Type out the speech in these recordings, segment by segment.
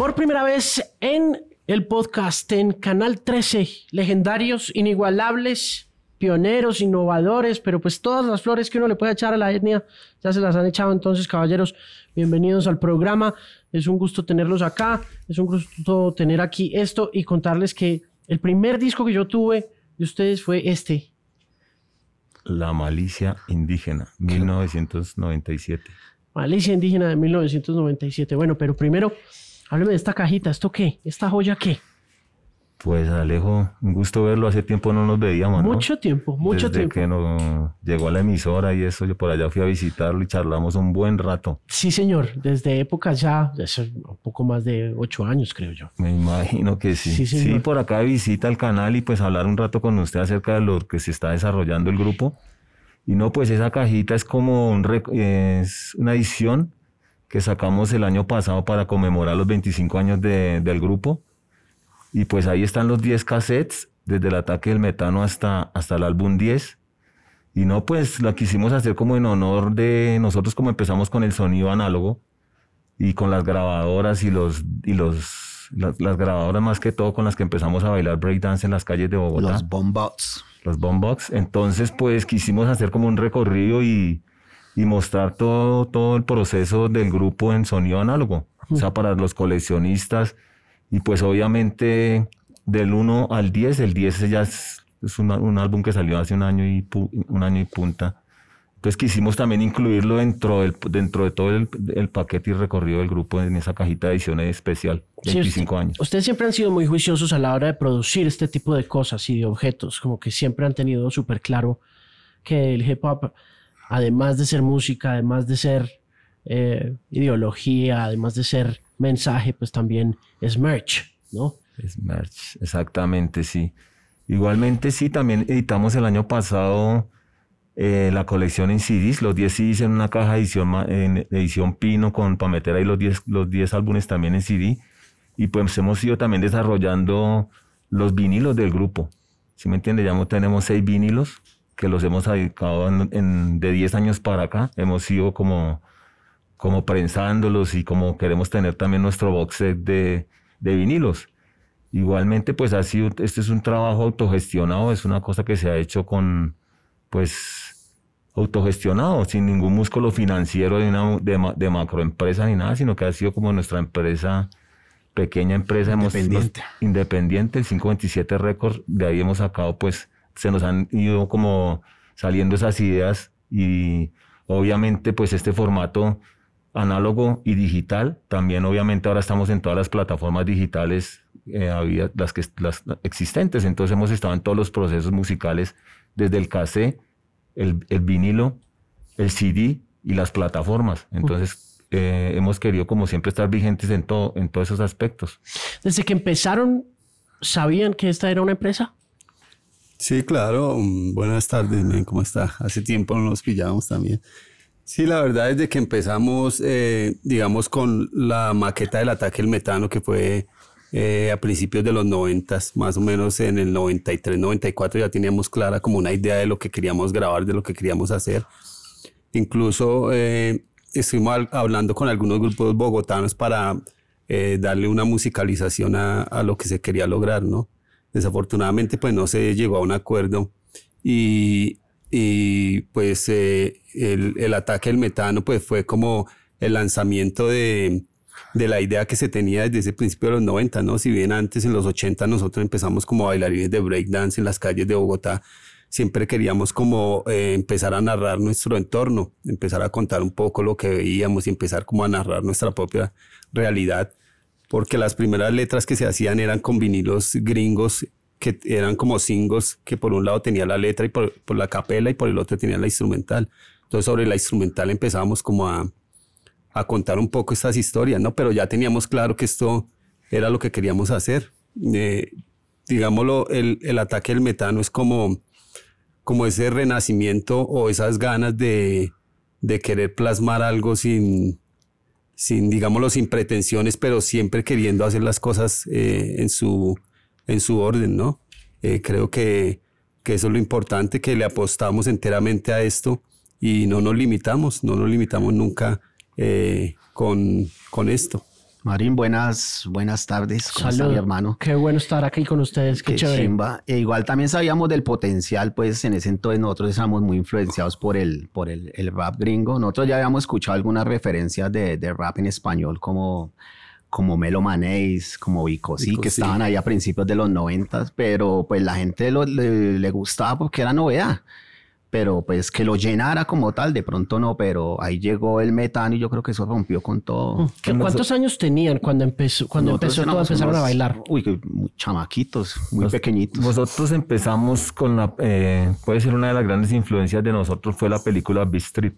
Por primera vez en el podcast en Canal 13, legendarios, inigualables, pioneros, innovadores, pero pues todas las flores que uno le puede echar a la etnia ya se las han echado. Entonces, caballeros, bienvenidos al programa. Es un gusto tenerlos acá, es un gusto tener aquí esto y contarles que el primer disco que yo tuve de ustedes fue este. La malicia indígena, 1997. Malicia indígena de 1997. Bueno, pero primero Hábleme de esta cajita, ¿esto qué? ¿Esta joya qué? Pues Alejo, un gusto verlo. Hace tiempo no nos veíamos, ¿no? Mucho tiempo, mucho Desde tiempo. que nos llegó a la emisora y eso, yo por allá fui a visitarlo y charlamos un buen rato. Sí, señor. Desde épocas ya, un poco más de ocho años, creo yo. Me imagino que sí. Sí, sí por acá visita al canal y pues hablar un rato con usted acerca de lo que se está desarrollando el grupo. Y no, pues esa cajita es como un es una edición que sacamos el año pasado para conmemorar los 25 años de, del grupo. Y pues ahí están los 10 cassettes, desde el ataque del metano hasta, hasta el álbum 10. Y no, pues la quisimos hacer como en honor de nosotros como empezamos con el sonido análogo y con las grabadoras y los, y los las, grabadoras más que todo con las que empezamos a bailar breakdance en las calles de Bogotá. Los bombox. Los bombox. Entonces, pues quisimos hacer como un recorrido y, y mostrar todo, todo el proceso del grupo en sonido análogo, o sea, para los coleccionistas. Y pues obviamente del 1 al 10, el 10 ya es, un álbum que salió hace un año y, un año y punta. Entonces quisimos también incluirlo dentro, del, dentro de todo el, paquete y recorrido del grupo en esa cajita de edición especial, 25 años. Ustedes siempre han sido muy juiciosos a la hora de producir este tipo de cosas y de objetos, como que siempre han tenido súper claro que el hip hop además de ser música, además de ser eh, ideología, además de ser mensaje, pues también es merch, ¿no? Es merch, exactamente, sí. Igualmente, sí, también editamos el año pasado eh, la colección en CDs, los 10 CDs en una caja edición, en edición Pino con, para meter ahí los 10 los 10 álbumes también en CD. Y pues hemos ido también desarrollando los vinilos del grupo. ¿Sí me entiende? Ya tenemos seis vinilos que los hemos dedicado en, de 10 años para acá. Hemos ido como, como prensándolos y como queremos tener también nuestro box set de, de vinilos. Igualmente, pues ha sido, este es un trabajo autogestionado, es una cosa que se ha hecho con, pues, autogestionado, sin ningún músculo financiero de, una, de, macroempresa ni nada, sino que ha sido como nuestra empresa, pequeña empresa independiente, independiente el 527 Records, de ahí hemos sacado, pues, se nos han ido como saliendo esas ideas y obviamente pues este formato análogo y digital, también obviamente ahora estamos en todas las plataformas digitales, eh, las, que, las existentes, entonces hemos estado en todos los procesos musicales, desde el cassette, el, vinilo, el CD y las plataformas. Entonces eh, hemos querido como siempre estar vigentes en, todo, en todos esos aspectos. Desde que empezaron, ¿sabían que esta era una empresa? Sí, claro. Mm, buenas tardes, ¿cómo está? Hace tiempo no nos pillamos también. Sí, la verdad, desde que empezamos, eh, digamos, con la maqueta del ataque al metano, que fue eh, a principios de los 90, más o menos en el 93, 94, ya teníamos clara como una idea de lo que queríamos grabar, de lo que queríamos hacer. Incluso eh, estuvimos hablando con algunos grupos bogotanos para darle una musicalización a, a lo que se quería lograr, ¿no? Desafortunadamente, pues no se llegó a un acuerdo y, y pues eh, el, el, ataque al metano pues fue como el lanzamiento de, de, la idea que se tenía desde ese principio de los 90, ¿no? Si bien antes en los 80 nosotros empezamos como bailarines de breakdance en las calles de Bogotá, siempre queríamos como eh, empezar a narrar nuestro entorno, empezar a contar un poco lo que veíamos y empezar como a narrar nuestra propia realidad porque las primeras letras que se hacían eran con vinilos gringos que eran como singles, que por un lado tenía la letra y por, la capela y por el otro tenía la instrumental. Entonces sobre la instrumental empezábamos como a, a contar un poco estas historias, ¿no? Pero ya teníamos claro que esto era lo que queríamos hacer. Eh, digámoslo, el, el, ataque del metano es como, como ese renacimiento o esas ganas de, de querer plasmar algo sin, sin, digámoslo, sin pretensiones, pero siempre queriendo hacer las cosas eh, en, su, en su orden, ¿no? Eh, creo que, que, eso es lo importante, que le apostamos enteramente a esto y no nos limitamos, no nos limitamos nunca eh, con, con esto. Marín, buenas, buenas tardes. ¿Cómo está mi hermano? Qué bueno estar aquí con ustedes. Qué, Qué chévere. chimba. E igual también sabíamos del potencial, pues en ese entonces nosotros estábamos muy influenciados por el, por el, el rap gringo. Nosotros ya habíamos escuchado algunas referencias de, de rap en español como, como Melo Manéis, como Vico, sí, Vico que estaban ahí a principios de los noventas, pero pues la gente lo- le, le gustaba porque era novedad. Pero pues que lo llenara como tal, de pronto no, pero ahí llegó el metano y yo creo que eso rompió con todo. ¿Qué- ¿Cuántos años tenían cuando empezó, cuando Nosotros empezó todo? Empezaron a unos- bailar. Uy, que muy chamaquitos, muy Nos- pequeñitos. Nosotros empezamos con la, eh, puede ser una de las grandes influencias de nosotros fue la película Beat Street.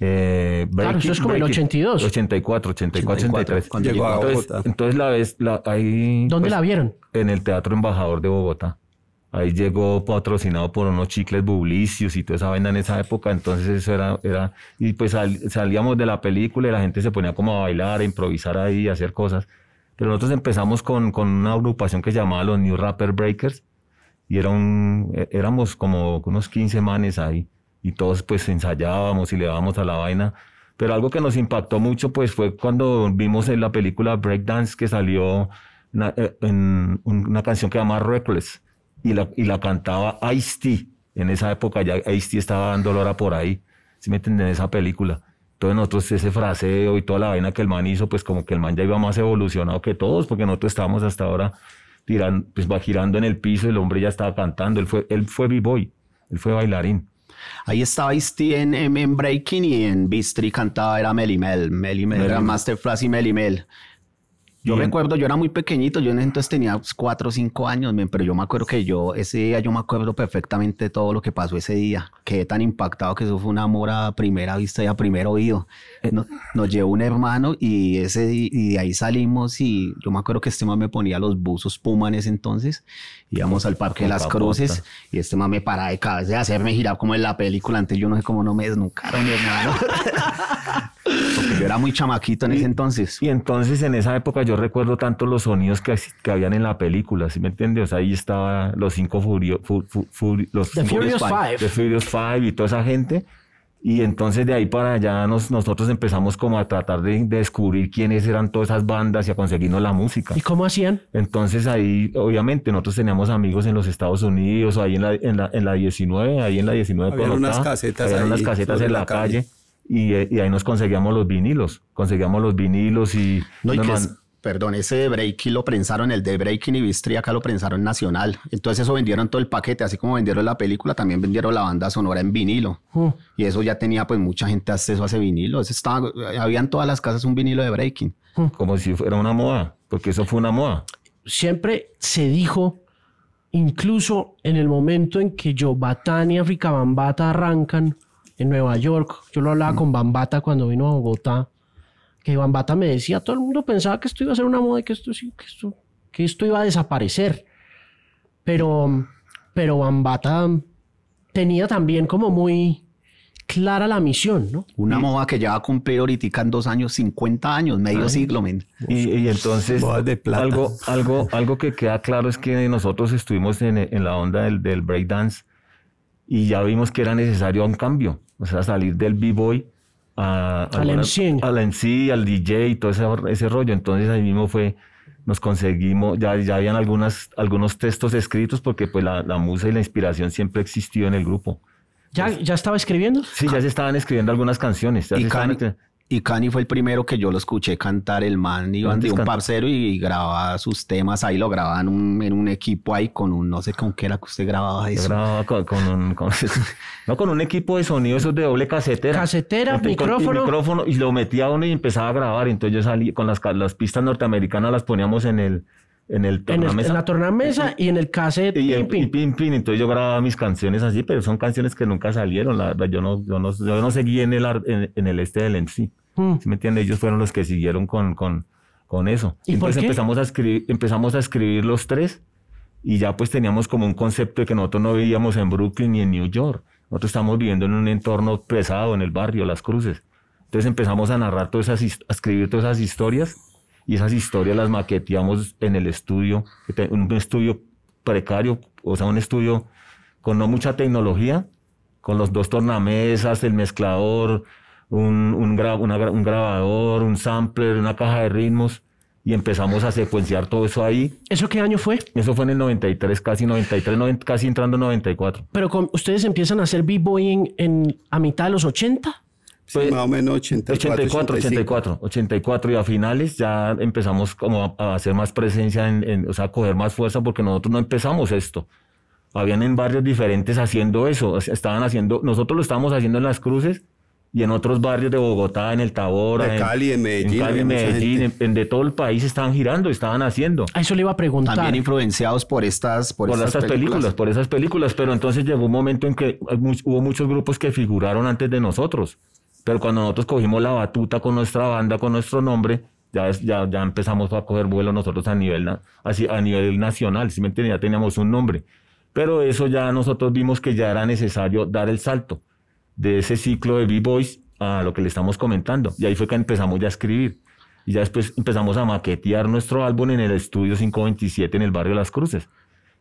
Eh, Claro, eso es como el 82. 84, 84, 83. cuando Llegó a entonces, Bogotá. entonces la vez, la, ahí, ¿Dónde pues, la vieron? En el Teatro Embajador de Bogotá. Ahí llegó patrocinado por unos chicles bublicios y toda esa vaina en esa época. Entonces eso era, era y pues sal- salíamos de la película y la gente se ponía como a bailar, a improvisar ahí, a hacer cosas. Pero nosotros empezamos con, con una agrupación que se llamaba los New Rapper Breakers y era un, é- éramos como unos 15 manes ahí y todos pues ensayábamos y le dábamos a la vaina. Pero algo que nos impactó mucho pues fue cuando vimos en la película Breakdance que salió una, eh, en una canción que se llama Reckless y la, y la cantaba Ice-T. En esa época ya Ice-T estaba dando lora por ahí, si me entienden, en esa película. Entonces nosotros ese fraseo y toda la vaina que el man hizo, pues como que el man ya iba más evolucionado que todos, porque nosotros estábamos hasta ahora tirando, pues va girando en el piso el hombre ya estaba cantando. Él fue, él fue b-boy, él fue bailarín. Ahí estaba Ice-T en, en, en Breaking y en Beastry cantaba era Melimel. Melimel era Mel. Master Flash y Melimel. Yo Y en- recuerdo, yo era muy pequeñito, yo en ese entonces tenía cuatro o cinco años, pero yo me acuerdo que yo, ese día yo me acuerdo perfectamente todo lo que pasó ese día. Quedé tan impactado que eso fue un amor a primera vista y a primer oído. Nos, nos llevó un hermano y, ese, y de ahí salimos y yo me acuerdo que este man me ponía los buzos Puma en ese entonces. Íbamos al Parque de las. Cruces y este man me paraba de cabeza de hacerme girar como en la película. Antes yo no sé cómo no me desnucaron, mi hermano. Porque yo era muy chamaquito en ese entonces. Y entonces en esa época yo recuerdo tanto los sonidos que, que habían en la película, ¿sí me entiendes? O sea, ahí estaba los cinco furio, fu- fu- fu- los The cinco- Furious Five. The Furious Five y toda esa gente. Y entonces de ahí para allá nos, nosotros empezamos como a tratar de, de descubrir quiénes eran todas esas bandas y a conseguirnos la música. ¿Y cómo hacían? Entonces ahí, obviamente, nosotros teníamos amigos en los Estados Unidos, o ahí en la, en la, en la 19, ahí en la 19 Habían unas casetas habían ahí unas casetas en la la calle. calle, y, eh, y ahí nos conseguíamos los vinilos, conseguíamos los vinilos y... No, y nos que man- perdón, ese de Breaking lo prensaron, el de Breaking y Bistri acá lo prensaron nacional. Entonces eso vendieron todo el paquete, así como vendieron la película, también vendieron la banda sonora en vinilo. Mm. Y eso ya tenía pues mucha gente acceso a ese vinilo. Eso estaba, había en todas las casas un vinilo de Breaking. como si fuera una moda, porque eso fue una moda. Siempre se dijo, incluso en el momento en que yo, Batán y África Bambata arrancan en Nueva York, yo lo hablaba con Bambata cuando vino a Bogotá, que Bambata me decía, todo el mundo pensaba que esto iba a ser una moda y que esto, sí- que esto, que esto iba a desaparecer. Pero, pero Bambata tenía también como muy clara la misión, ¿no? Una moda que ya va a cumplir ahorita en dos años, 50 años, medio siglo, men. Y, y entonces, Bodas de plata. algo, algo, algo que queda claro es que nosotros estuvimos en, en la onda del, del breakdance y ya vimos que era necesario un cambio, o sea, salir del b-boy a, Al algunas- MC. al MC, al DJ y todo ese, ese rollo. Entonces ahí mismo fue, nos conseguimos, ya, ya habían algunas, algunos textos escritos porque pues la, la musa y la inspiración siempre existió en el grupo. ¿Ya, ya estaba escribiendo? Sí, ya se estaban escribiendo algunas canciones. ya Y se estaban Cani, escri- y Cani fue el primero que yo lo escuché cantar. El man iba Antes de un parcero y grababa sus temas. Ahí lo grababa en un, en un equipo ahí con un, no sé con qué era que usted grababa Yo eso. grababa con, con un, con- no, con un equipo de sonido esos de doble casetera. Casetera, Entonces, con- y micrófono. micrófono. Y lo metía uno y empezaba a grabar. Entonces yo salí con las, pistas norteamericanas, las poníamos en el, en el En, el- tornamesa. en la tornamesa y en el cassette. Y, pin, y pin. pin, pin. Entonces yo grababa mis canciones así, pero son canciones que nunca salieron. La verdad, yo no, yo no, yo no seguí en el, ar- en, en el este del MC. Mm. ¿Sí me entiende? Ellos fueron los que siguieron con, con, con eso. ¿Y por Entonces qué? empezamos a escribir, empezamos a escribir los tres y ya pues teníamos como un concepto de que nosotros no vivíamos en Brooklyn ni en New York. Nosotros estamos viviendo en un entorno pesado, en el barrio, Las Cruces. Entonces empezamos a narrar todas esas, a escribir todas esas historias y esas historias las maqueteamos en el estudio, un estudio precario, o sea, un estudio con no mucha tecnología, con los dos tornamesas, el mezclador, un, un, gra- una un grabador, un sampler, una caja de ritmos y empezamos a secuenciar todo eso ahí. ¿Eso qué año fue? Eso fue en el 93, casi 93, noven- casi entrando en 94. Pero con- ustedes empiezan a hacer b-boying en, a mitad de los 80. Sí, Pues, más o menos 84, 84, 85. 84, 84 y a finales ya empezamos como a, a hacer más presencia, en, en- o sea, a coger más fuerza porque nosotros no empezamos esto. Habían en barrios diferentes haciendo eso, estaban haciendo, nosotros lo estábamos haciendo en las cruces y en otros barrios de Bogotá, en el Tabora, De en- Cali, en Medellín, en Cali, en Medellín, en, en de todo el país estaban girando, estaban haciendo. A eso le iba a preguntar. También influenciados por estas, por por estas estas películas. por esas películas, pero entonces llegó un momento en que hubo muchos grupos que figuraron antes de nosotros, pero cuando nosotros cogimos la batuta con nuestra banda, con nuestro nombre, ya, ya, ya empezamos a coger vuelo nosotros a nivel, así, a nivel nacional, ¿sí me entiendes? ya teníamos un nombre, pero eso ya nosotros vimos que ya era necesario dar el salto de ese ciclo de B-Boys a lo que le estamos comentando, y ahí fue que empezamos ya a escribir. Y ya después empezamos a maquetear nuestro álbum en el estudio 527 en el barrio Las Cruces.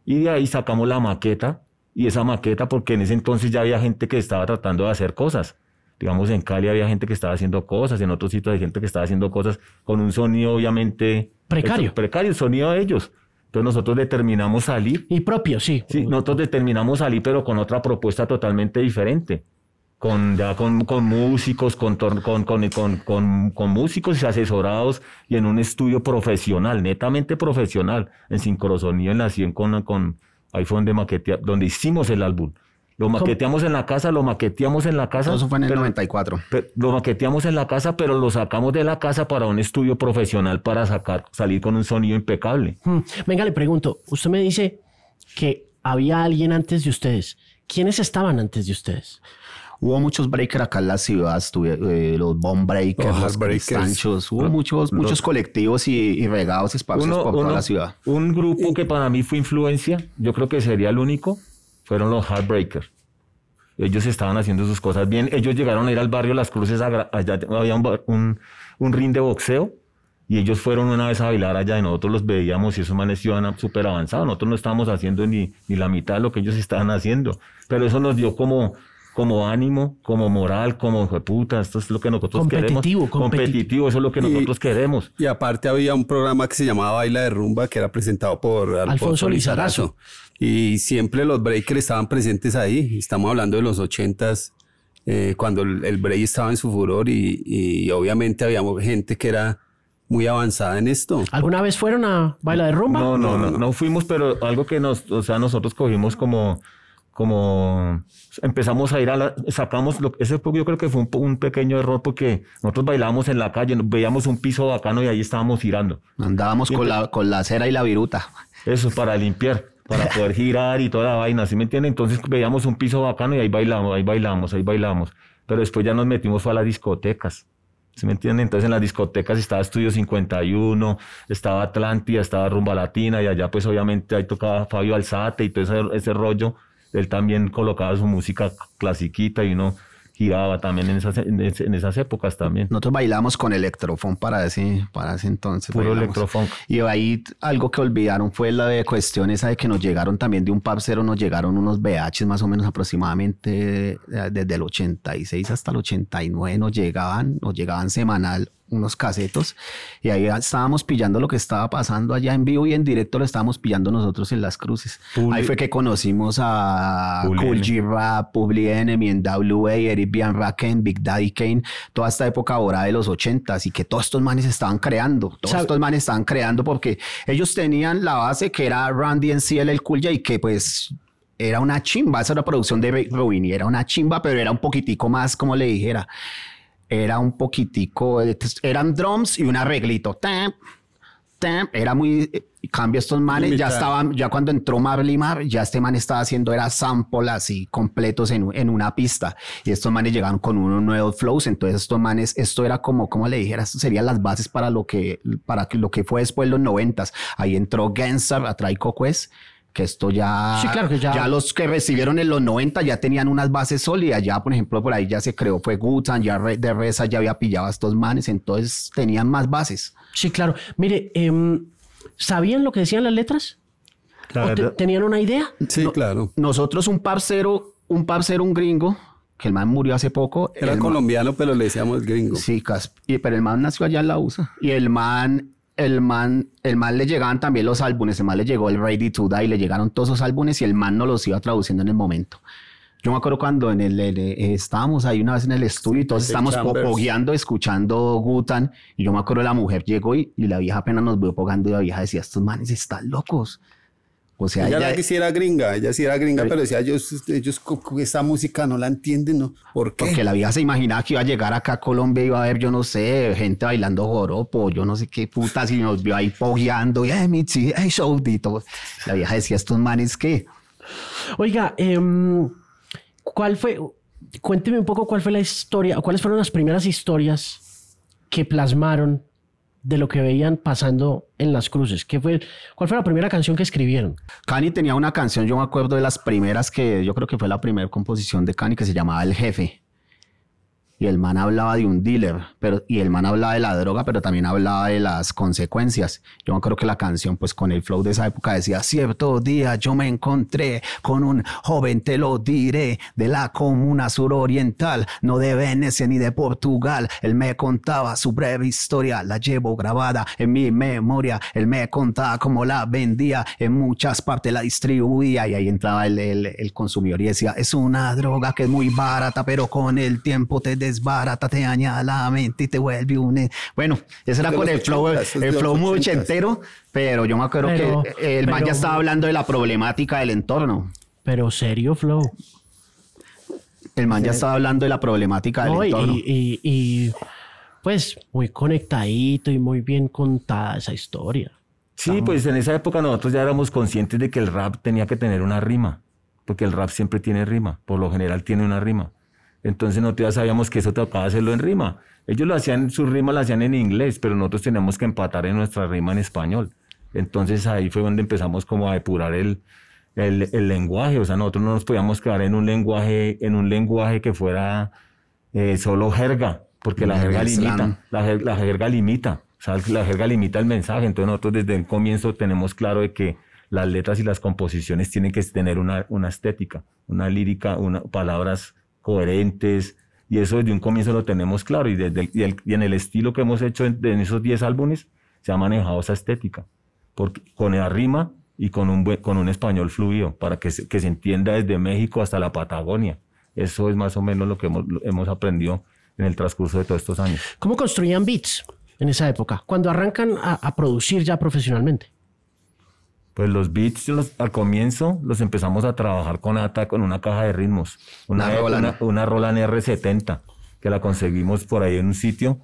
Y de ahí sacamos la maqueta, y esa maqueta, porque en ese entonces ya había gente que estaba tratando de hacer cosas. Digamos, en Cali había gente que estaba haciendo cosas, en otros sitios hay gente que estaba haciendo cosas con un sonido obviamente... Precario. hecho- precario, el sonido de ellos. Entonces nosotros determinamos salir, Y propio, sí. sí, nosotros determinamos salir, pero con otra propuesta totalmente diferente. Con, ya con, con músicos, con, con, con, con, músicos y asesorados y en un estudio profesional, netamente profesional, en sincrosonido en la 100 con, con ahí fue donde, maquetea, donde hicimos el álbum. Lo maqueteamos en la casa, lo maqueteamos en la casa. Eso fue en el pero- 94. pe- lo maqueteamos en la casa, pero lo sacamos de la casa para un estudio profesional para sacar, salir con un sonido impecable. Hmm. Venga, le pregunto. Usted me dice que había alguien antes de ustedes. ¿Quiénes estaban antes de ustedes? Hubo muchos breakers acá en la ciudad, estuve, eh, los bomb breakers, Los los. Cristanchos, hubo Los- muchos, muchos los- colectivos y, y regados esparcidos Uno- por toda uno- la ciudad. Un grupo que para mí fue influencia, yo creo que sería el único, fueron los Heartbreakers. Ellos estaban haciendo sus cosas bien. Ellos llegaron a ir al barrio Las Cruces, allá había un, bar- un, un ring de boxeo y ellos fueron una vez a bailar allá y nosotros los veíamos y esos manes iban súper avanzados. Nosotros no estábamos haciendo ni, ni la mitad de lo que ellos estaban haciendo. Pero eso nos dio como, como ánimo, como moral, como "Jue puta, esto es lo que nosotros Competitivo, queremos. competitivo. Competitivo, eso es lo que Y- nosotros queremos. Y aparte había un programa que se llamaba Baila de Rumba que era presentado por Alfonso, Alfonso Lizarazo. Y siempre los breakers estaban presentes ahí. Estamos hablando de los ochentas, eh, cuando el, el break estaba en su furor y, y obviamente había gente que era muy avanzada en esto. ¿Alguna vez fueron a Baila de Rumba? No, no, No, no, no. no fuimos, pero algo que nos, o sea, nosotros cogimos como, como, empezamos a ir a la, sacamos, lo, ese yo creo que fue un, un pequeño error porque nosotros bailábamos en la calle, veíamos un piso bacano y ahí estábamos girando. Andábamos con la, con la cera y la viruta. Eso es para limpiar, para poder girar y toda la vaina, ¿sí me entienden? Entonces veíamos un piso bacano y ahí bailamos, ahí bailamos, ahí bailamos. Pero después ya nos metimos a las discotecas. ¿Sí me entienden? Entonces en las discotecas estaba Estudio 51, estaba Atlántida, estaba Rumba Latina y allá pues obviamente ahí tocaba Fabio Alzate y todo ese, ese rollo. Él también colocaba su música clasiquita y uno giraba también en esas, en, esas épocas también. Nosotros bailamos con electrofón para ese, para ese entonces. Puro electrofunk. Y ahí algo que olvidaron fue la de cuestión esa de que nos llegaron también de un parcero, nos llegaron unos VH más o menos aproximadamente eh, desde el 86 hasta el 89 nos llegaban, nos llegaban semanal unos casetos y ahí estábamos pillando lo que estaba pasando allá en vivo y en directo lo estábamos pillando nosotros en las cruces. Publi- ahí fue que conocimos a Cool. G Rap, Publi Enemy, NWA, Eric Bian Raken, Big Daddy Kane, toda esta época ahora de los 80s y que todos estos manes estaban creando, todos Sabe- estos manes estaban creando porque ellos tenían la base que era Randy NCL, el Cool J, y que pues era una chimba, esa era la producción de Rubin y era una chimba, pero era un poquitico más, como le dijera, era un poquitico, eh, eran drums y un arreglito, tam, tam, era muy, eh, cambio estos manes, ya estaban, ya cuando entró Marley Mar, ya este man estaba haciendo, era sample así, completos en, en una pista, y estos manes llegaron con unos nuevos flows, entonces estos manes, esto era como, como le dijera, esto serían las bases para lo que, para lo que fue después los noventas, ahí entró Gensar a Traico Quest, que esto ya, Sí, claro que ya- los que recibieron en los 90 ya tenían unas bases sólidas, ya por ejemplo por ahí ya se creó, fue Gutan, ya de Reza ya había pillado a estos manes, entonces tenían más bases. Sí, claro. Mire, em, ¿sabían lo que decían las letras? La ¿O te- verdad- ¿Tenían una idea? Sí, claro. Nosotros un parcero, un parcero, un gringo, que el man murió hace poco. Era man- colombiano, pero le decíamos gringo. Sí, pero el man nació allá en la USA. Y el man, el man, el man le llegaban también los álbumes. El man le llegó el Ready to Die, le llegaron todos esos álbumes y el man no los iba traduciendo en el momento. Yo me acuerdo cuando en el, el- eh, estábamos ahí una vez en el estudio y todos estábamos escuchando Gutan. Y yo me acuerdo la mujer llegó y, y la vieja apenas nos vio pogando y la vieja decía, estos manes están locos. O sea, ella ella- era que sí era gringa, ella sí era gringa, pero decía, ellos, ellos esa música no la entienden, ¿no? ¿Por qué? Porque la vieja se imaginaba que iba a llegar acá a Colombia y iba a ver, yo no sé, gente bailando joropo, yo no sé qué putas, y nos vio ahí pogueando, y ay, Michi, ay, Shoudito. La vieja decía, estos manes que, Oiga, em, ¿cuál fue? Cuénteme un poco cuál fue la historia, o cuáles fueron las primeras historias que plasmaron de lo que veían pasando en las cruces. ¿Qué fue, ¿Cuál fue la primera canción que escribieron? Cani tenía una canción, yo me acuerdo de las primeras que, yo creo que fue la primera composición de Cani que se llamaba El Jefe. Y el man hablaba de un dealer, pero, y el man hablaba de la droga, pero también hablaba de las consecuencias. Yo me acuerdo que la canción, pues con el flow de esa época decía, cierto día yo me encontré con un joven, te lo diré, de la comuna suroriental, no de Venecia ni de Portugal. Él me contaba su breve historia, la llevo grabada en mi memoria. Él me contaba cómo la vendía, en muchas partes la distribuía y ahí entraba el, el, el consumidor y decía, es una droga que es muy barata, pero con el tiempo te desbarata, te daña la mente y te vuelve un... e-". Bueno, ese era con el flow, 80, eso es el flow muy 80. ochentero, pero yo me acuerdo Pero- que el man ya estaba hablando de la problemática del entorno. Pero serio, Flow. El man ya estaba hablando de la problemática del No, y, entorno. y- y, pues muy conectadito y muy bien contada esa historia. Sí, pues en esa época nosotros ya éramos conscientes de que el rap tenía que tener una rima, porque el rap siempre tiene rima, por lo general tiene una rima. Entonces nosotros ya sabíamos que eso tocaba hacerlo en rima. Ellos lo hacían, su rima la hacían en inglés, pero nosotros teníamos que empatar en nuestra rima en español. Entonces ahí fue donde empezamos como a depurar el, el, el lenguaje. O sea, nosotros no nos podíamos quedar en un lenguaje, en un lenguaje que fuera eh, solo jerga, porque la jerga limita. La, jer- la jerga limita, o sea, la jerga limita el mensaje. Entonces nosotros desde el comienzo tenemos claro de que las letras y las composiciones tienen que tener una, una estética, una lírica, una, palabras coherentes. Y eso desde un comienzo lo tenemos claro. Y, desde y, el- y en el estilo que hemos hecho en, esos 10 álbumes se ha manejado esa estética. Porque, con la rima y con un, con un español fluido, para que se, que se entienda desde México hasta la Patagonia. Eso es más o menos lo que hemos, hemos aprendido en el transcurso de todos estos años. ¿Cómo construían beats en esa época? Cuando arrancan a producir ya profesionalmente. Pues los beats los- al comienzo los empezamos a trabajar con ATA con una caja de ritmos. Una, Una Roland. una, una Roland R70 que la conseguimos por ahí en un sitio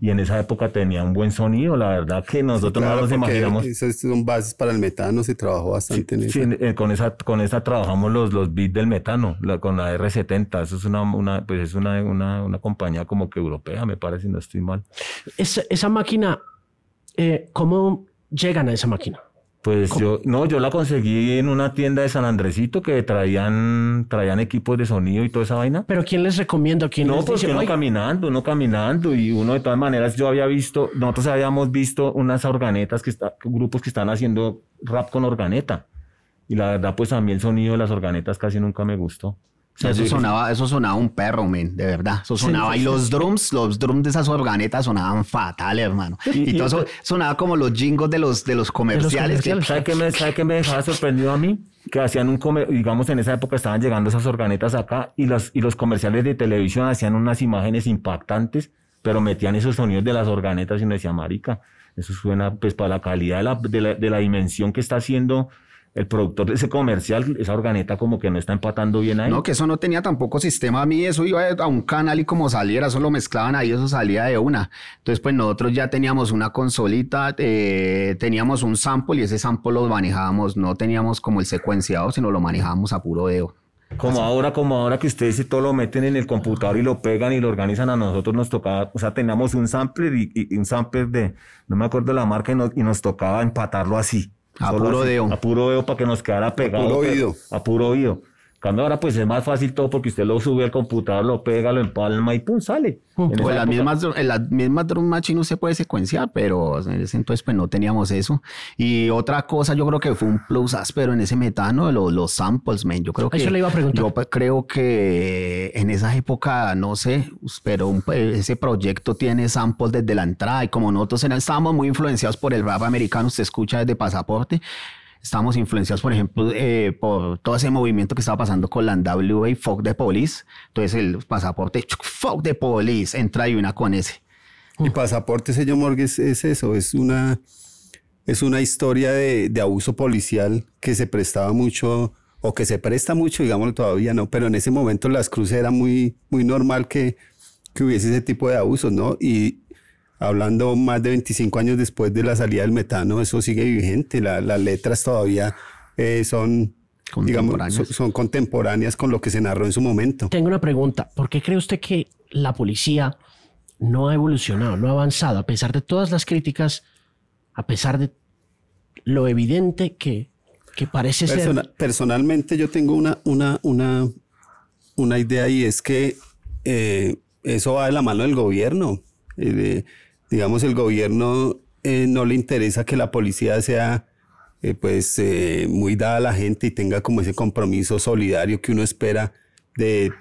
y en esa época tenía un buen sonido. La verdad que nosotros Claro, no nos imaginamos. Esas son bases para el metano, se trabajó bastante en Sí, eso. eh, con esa con esa trabajamos los, los beats del metano, la- con la R70. Eso es una, una pues es una, una, una compañía como que europea, me parece, si no estoy mal. Esa, esa máquina, eh, ¿cómo llegan a esa máquina? Pues yo, no, yo la conseguí en una tienda de San Andresito que traían, traían equipos de sonido y toda esa vaina. Pero ¿quién les recomienda? ¿Quién No, les porque dice, uno "Oiga, caminando, uno caminando y uno de todas maneras yo había visto, nosotros habíamos visto unas organetas que está, grupos que están haciendo rap con organeta y la verdad pues a mí el sonido de las organetas casi nunca me gustó. O sea, Eso sonaba, eso sonaba un perro, men, de verdad. Eso Sí, sonaba. sí, y sí. los drums, los drums de esas organetas sonaban fatal, hermano. Y, Y- y- todo eso sonaba como los jingos de los, de los comerciales. que- comerciales. ¿Sabe qué me, sabe me dejaba sorprendido a mí? Que hacían un comer, digamos, en esa época estaban llegando esas organetas acá y los, y los comerciales de televisión hacían unas imágenes impactantes, pero metían esos sonidos de las organetas y uno decía, marica, eso suena pues para la calidad de la, de la, de la dimensión que está haciendo el productor de ese comercial, esa organeta como que no está empatando bien ahí. No, que eso no tenía tampoco sistema a mí, eso iba a un canal y como saliera, eso lo mezclaban ahí, eso salía de una. Entonces, pues nosotros ya teníamos una consolita, eh, teníamos un sample y ese sample lo manejábamos, no teníamos como el secuenciado, sino lo manejábamos a puro dedo. Como ahora, como ahora que ustedes todo lo meten en el computador y lo pegan y lo organizan, a nosotros nos tocaba, o sea, teníamos un sampler y, un sampler de, no me acuerdo la marca, y nos, y nos tocaba empatarlo así. A puro así, dedo. A puro dedo para que nos quedara pegado. puro pero- oído. A puro oído. Cambio ahora pues es más fácil todo porque usted lo sube al computador, lo pega, lo empalma y pum, sale. En esa en las época- mismas, en las mismas drum machine no se puede secuenciar, pero en ese entonces pues no teníamos eso. Y otra cosa, yo creo que fue un plus áspero en ese metano, los, los samples, man. Yo creo que... Eso le iba a preguntar. Yo pues, creo que en esa época, no sé, pero un- ese proyecto tiene samples desde la entrada y como nosotros en- estábamos muy influenciados por el rap americano, usted escucha desde Pasaporte, Estamos influenciados, por ejemplo, eh, por todo ese movimiento que estaba pasando con la NWA, Fuck the Police. Entonces el pasaporte, Fuck the Police, entra y una con ese. Y pasaporte, señor Morgues, es eso, es una, es una historia de, de abuso policial que se prestaba mucho, o que se presta mucho, digámoslo todavía, ¿no? Pero en ese momento en las cruces era muy, muy normal que, que hubiese ese tipo de abusos, ¿no? Y hablando más de 25 años después de la salida del metano, eso sigue vigente, la- las letras todavía eh, son, digamos, Contemporáneas. son, son contemporáneas con lo que se narró en su momento. Tengo una pregunta. ¿Por qué cree usted que la policía no ha evolucionado, no ha avanzado, a pesar de todas las críticas, a pesar de lo evidente que, que parece Persona- ser? personalmente yo tengo una, una, una, una idea y es que eh, eso va de la mano del gobierno. Eh, digamos, el gobierno eh, no le interesa que la policía sea eh, pues eh, muy dada a la gente y tenga como ese compromiso solidario que uno espera de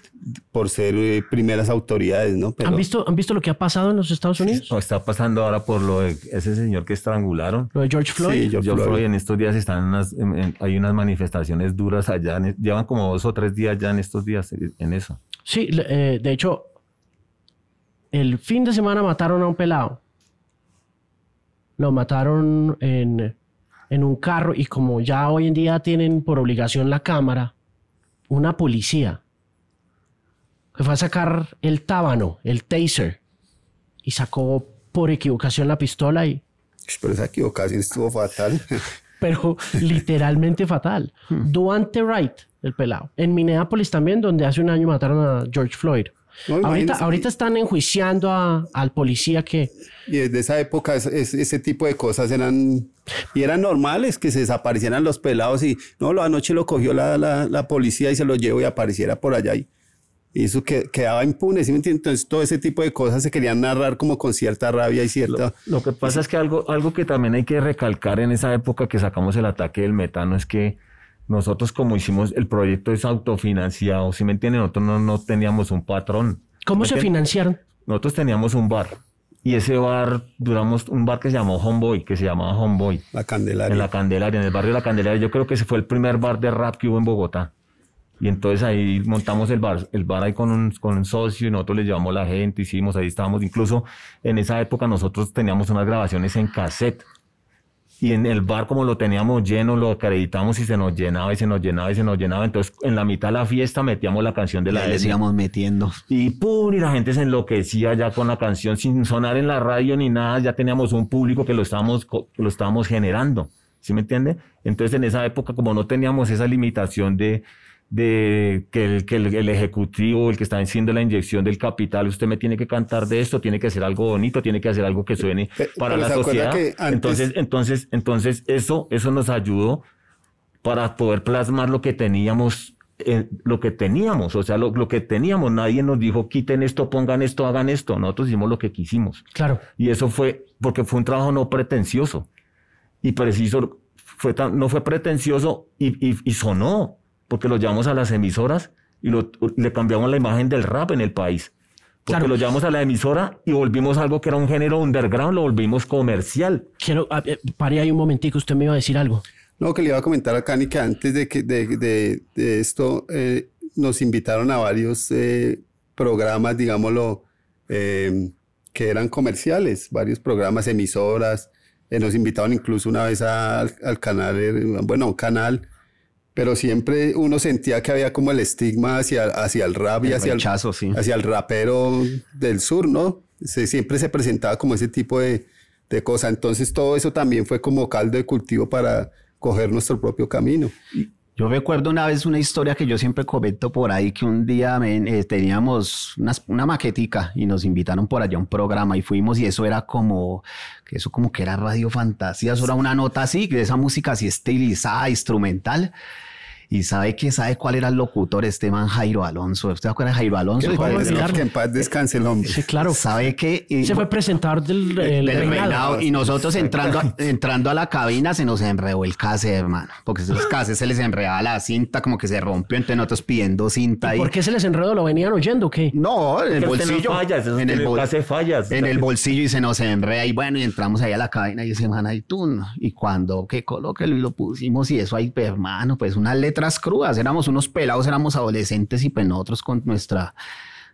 por ser eh, primeras autoridades, ¿no? Pero ¿Han, visto, ¿Han visto lo que ha pasado en los Estados Unidos? No, está pasando ahora por lo de ese señor que estrangularon. Lo de George Floyd. Sí, George George Floyd. Floyd en estos días están unas- en- en- hay unas manifestaciones duras allá. en- llevan como dos o tres días ya en estos días en en eso. Sí, eh, de hecho, el fin de semana mataron a un pelado. Lo mataron en, en un carro y como ya hoy en día tienen por obligación la cámara, una policía que fue a sacar el tábano, el taser, y sacó por equivocación la pistola y... pero esa equivocación estuvo fatal. Pero literalmente fatal. Duante Wright, el pelado. En Minneapolis también, donde hace un año mataron a George Floyd. No, ahorita, ahorita están enjuiciando a- al policía que... Y desde esa época es- es- ese tipo de cosas eran y eran normales que se desaparecieran los pelados y no, la noche lo cogió la, la, la policía y se lo llevó y apareciera por allá y, y eso que, quedaba impune, ¿sí me entiendes? Entonces todo ese tipo de cosas se querían narrar como con cierta rabia y cierta... Lo que pasa es que algo, algo que también hay que recalcar en esa época que sacamos el ataque del metano es que nosotros como hicimos el proyecto es autofinanciado, si me entienden? Nosotros no, no teníamos un patrón. ¿Cómo ¿Me se financiaron? Nosotros teníamos un bar y ese bar duramos un bar que se llamó Homeboy, que se llamaba Homeboy. La Candelaria. En la Candelaria, en el barrio de la Candelaria. Yo creo que ese fue el primer bar de rap que hubo en Bogotá. Y entonces ahí montamos el bar, el bar ahí con un, con un socio y nosotros le llevamos la gente, hicimos, ahí estábamos. Incluso en esa época nosotros teníamos unas grabaciones en cassette. Y en el bar, como lo teníamos lleno, lo acreditamos y se nos llenaba y se nos llenaba y se nos llenaba. Entonces, en la mitad de la fiesta metíamos la canción de Y la les etnia. íbamos metiendo. Y pum, y la gente se enloquecía ya con la canción sin sonar en la radio ni nada, ya teníamos un público que lo estábamos, que lo estábamos generando, ¿sí me entiende? Entonces en esa época como no teníamos esa limitación de, de que, el, que el, el ejecutivo, el que está haciendo la inyección del capital, usted me tiene que cantar de esto, tiene que hacer algo bonito, tiene que hacer algo que suene para pero la ¿se acuerda sociedad. antes- Entonces, entonces, entonces eso, eso nos ayudó para poder plasmar lo que teníamos, eh, lo que teníamos, o sea, lo, lo que teníamos, nadie nos dijo quiten esto, pongan esto, hagan esto, nosotros hicimos lo que quisimos. Claro. Y eso fue porque fue un trabajo no pretencioso y preciso, fue tan- no fue pretencioso y, y- y sonó, porque lo llevamos a las emisoras y lo- le cambiamos la imagen del rap en el país. Porque Claro. lo llevamos a la emisora y volvimos algo que era un género underground, lo volvimos comercial. Quiero... ah, eh, Pare ahí un momentico, usted me iba a decir algo. No, que le iba a comentar a Cani que antes de, que, de, de- de esto eh, nos invitaron a varios eh, programas, digámoslo, eh, que eran comerciales, varios programas, emisoras. eh, nos invitaron incluso una vez a- al, al canal, bueno, a un canal, pero siempre uno sentía que había como el estigma hacia, hacia el rap y El hacia rechazo, sí. hacia el rapero del sur, ¿no? Se- siempre se presentaba como ese tipo de, de cosa. Entonces todo eso también fue como caldo de cultivo para coger nuestro propio camino. Yo recuerdo una vez una historia que yo siempre comento por ahí, que un día eh, teníamos unas- una maquetica y nos invitaron por allá a un programa y fuimos y eso era como, que eso como que era radio fantasía, eso era una nota así, de esa música así estilizada, instrumental. Y sabe que sabe cuál era el locutor, este man Jairo Alonso. ¿Usted acuerda de Jairo Alonso? Que, ¿Cómo en paz- olvidarlo? que en paz descanse el hombre. Sí, claro. ¿Sabe que Se fue presentador del, el del reinado. reinado. Y nosotros entrando a, entrando a la cabina se nos enredó el cassette, hermano. Porque esos cassettes se les enredaba la cinta, como que se rompió. Entonces nosotros pidiendo cinta ahí. ¿Por qué se les enredó? ¿Lo venían oyendo o qué? No, en el no bolsillo. fallas, en el, bol- fallas. en el bolsillo y se nos enreda. Y bueno, y entramos ahí a la cabina y ese man ahí tú. no. Y cuando que colóquelo y lo pusimos y eso ahí, pues, hermano, pues unas letras crudas. Éramos unos pelados, éramos adolescentes y pues nosotros con nuestra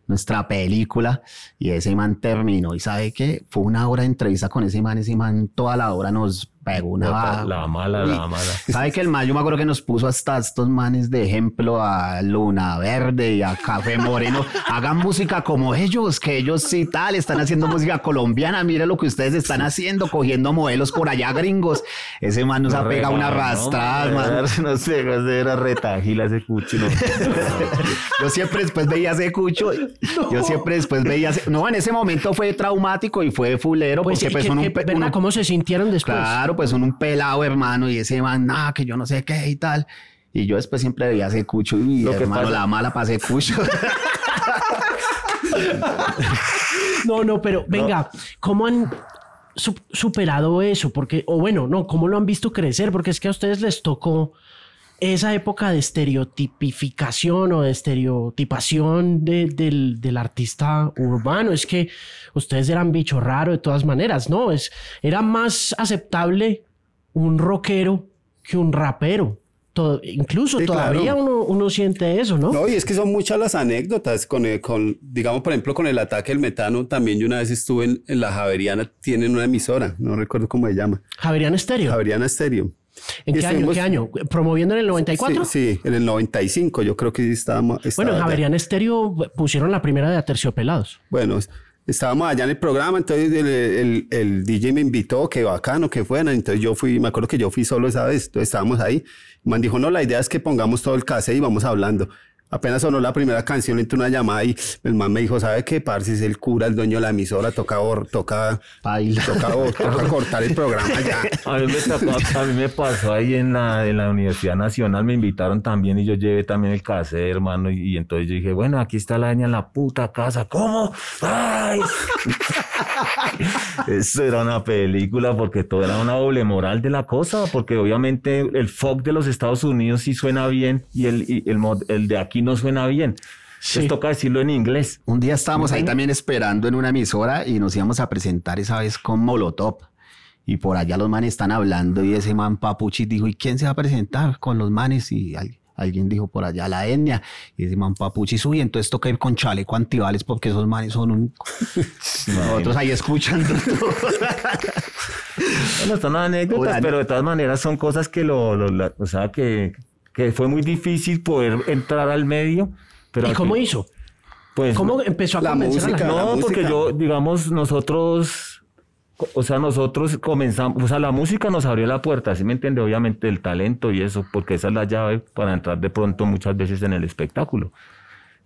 nuestra película y ese man terminó y sabe que fue una hora de entrevista con ese man, ese man toda la hora nos pegó una La, la mala, la mala. ¿Sabe que el man, yo me acuerdo que nos puso hasta estos manes de ejemplo a Luna Verde y a Café Moreno? Hagan música como ellos, que ellos sí tal, están haciendo música colombiana. Mire lo que ustedes están haciendo, cogiendo modelos por allá gringos. Ese man nos ha pegado una arrastrada, man. No sé, era retagila ese cucho. no. Yo siempre después veía ese cucho. Yo siempre después veía ese... No, en ese momento fue traumático y fue fulero Pues, porque ¿y pues uno- ¿Cómo se sintieron después? Claro, pues son un pelado, hermano, y ese man, nada, que yo no sé qué y tal. Y yo después siempre veía ese cucho y Lo que hermano, pasa- la mala para ese cucho. No, no, pero venga, ¿cómo han su- superado eso? Porque, o bueno, no, ¿cómo lo han visto crecer? Porque es que a ustedes les tocó esa época de estereotipificación o de estereotipación de- del, del artista urbano. Es que ustedes eran bicho raro de todas maneras, ¿no? Es, era más aceptable un rockero que un rapero. Todo- incluso Sí, todavía claro. uno, uno siente eso, ¿no? No, y es que son muchas las anécdotas con, el- con digamos, por ejemplo, con el ataque del metano. También yo una vez estuve en, en la Javeriana, tienen una emisora, no recuerdo cómo se llama, Javerian Estéreo. Javeriana Stereo. ¿En qué año? ¿En estuvimos- qué año? ¿Promoviendo en el 94? Sí, sí, en el 95, yo creo que sí estábamos. Bueno, en. Javerian Estéreo pusieron la primera de Aterciopelados. Bueno, estábamos allá en el programa, entonces el, el- el DJ me invitó, que bacano, que fueran. Entonces yo fui, me acuerdo que yo fui solo esa vez, entonces estábamos ahí. Man dijo, no, la idea es que pongamos todo el cassette y vamos hablando. Apenas sonó la primera canción, le entró una llamada y el man me dijo, ¿sabe qué, parce? Es el cura, el dueño de la emisora, toca, bor- toca, Baila. toca, toca cortar el programa ya. A mí, me tocó- a mí me pasó ahí en la, en la Universidad Nacional, me invitaron también y yo llevé también el cassette, hermano, y, y entonces yo dije, bueno, aquí está la niña en la puta casa, ¿cómo? ¡Ay! Eso era una película porque todo era una doble moral de la cosa, porque obviamente el folk de los Estados Unidos sí suena bien y el, y el, el de aquí no suena bien. Sí. Entonces toca decirlo en inglés. Un día estábamos ahí también esperando en una emisora y nos íbamos a presentar esa vez con Molotov. Y por allá los manes están hablando y ese man Papuchi dijo, ¿y quién se va a presentar con los manes? Y al- alguien dijo por allá la etnia. Y ese man Papuchi sube, entonces toca ir con chaleco antibales porque esos manes son un... Nosotros ahí escuchando todo. Bueno, son anécdotas, Una- pero de todas maneras son cosas que lo, lo- la- o sea, que, que fue muy difícil poder entrar al medio. Pero ¿Y cómo fin- hizo? Pues, ¿Cómo empezó a la convencer a la música, no, la porque música. yo, digamos, nosotros, o sea, nosotros comenzamos, o sea, la música nos abrió la puerta, ¿sí me entiende? Obviamente el talento y eso, porque esa es la llave para entrar de pronto muchas veces en el espectáculo.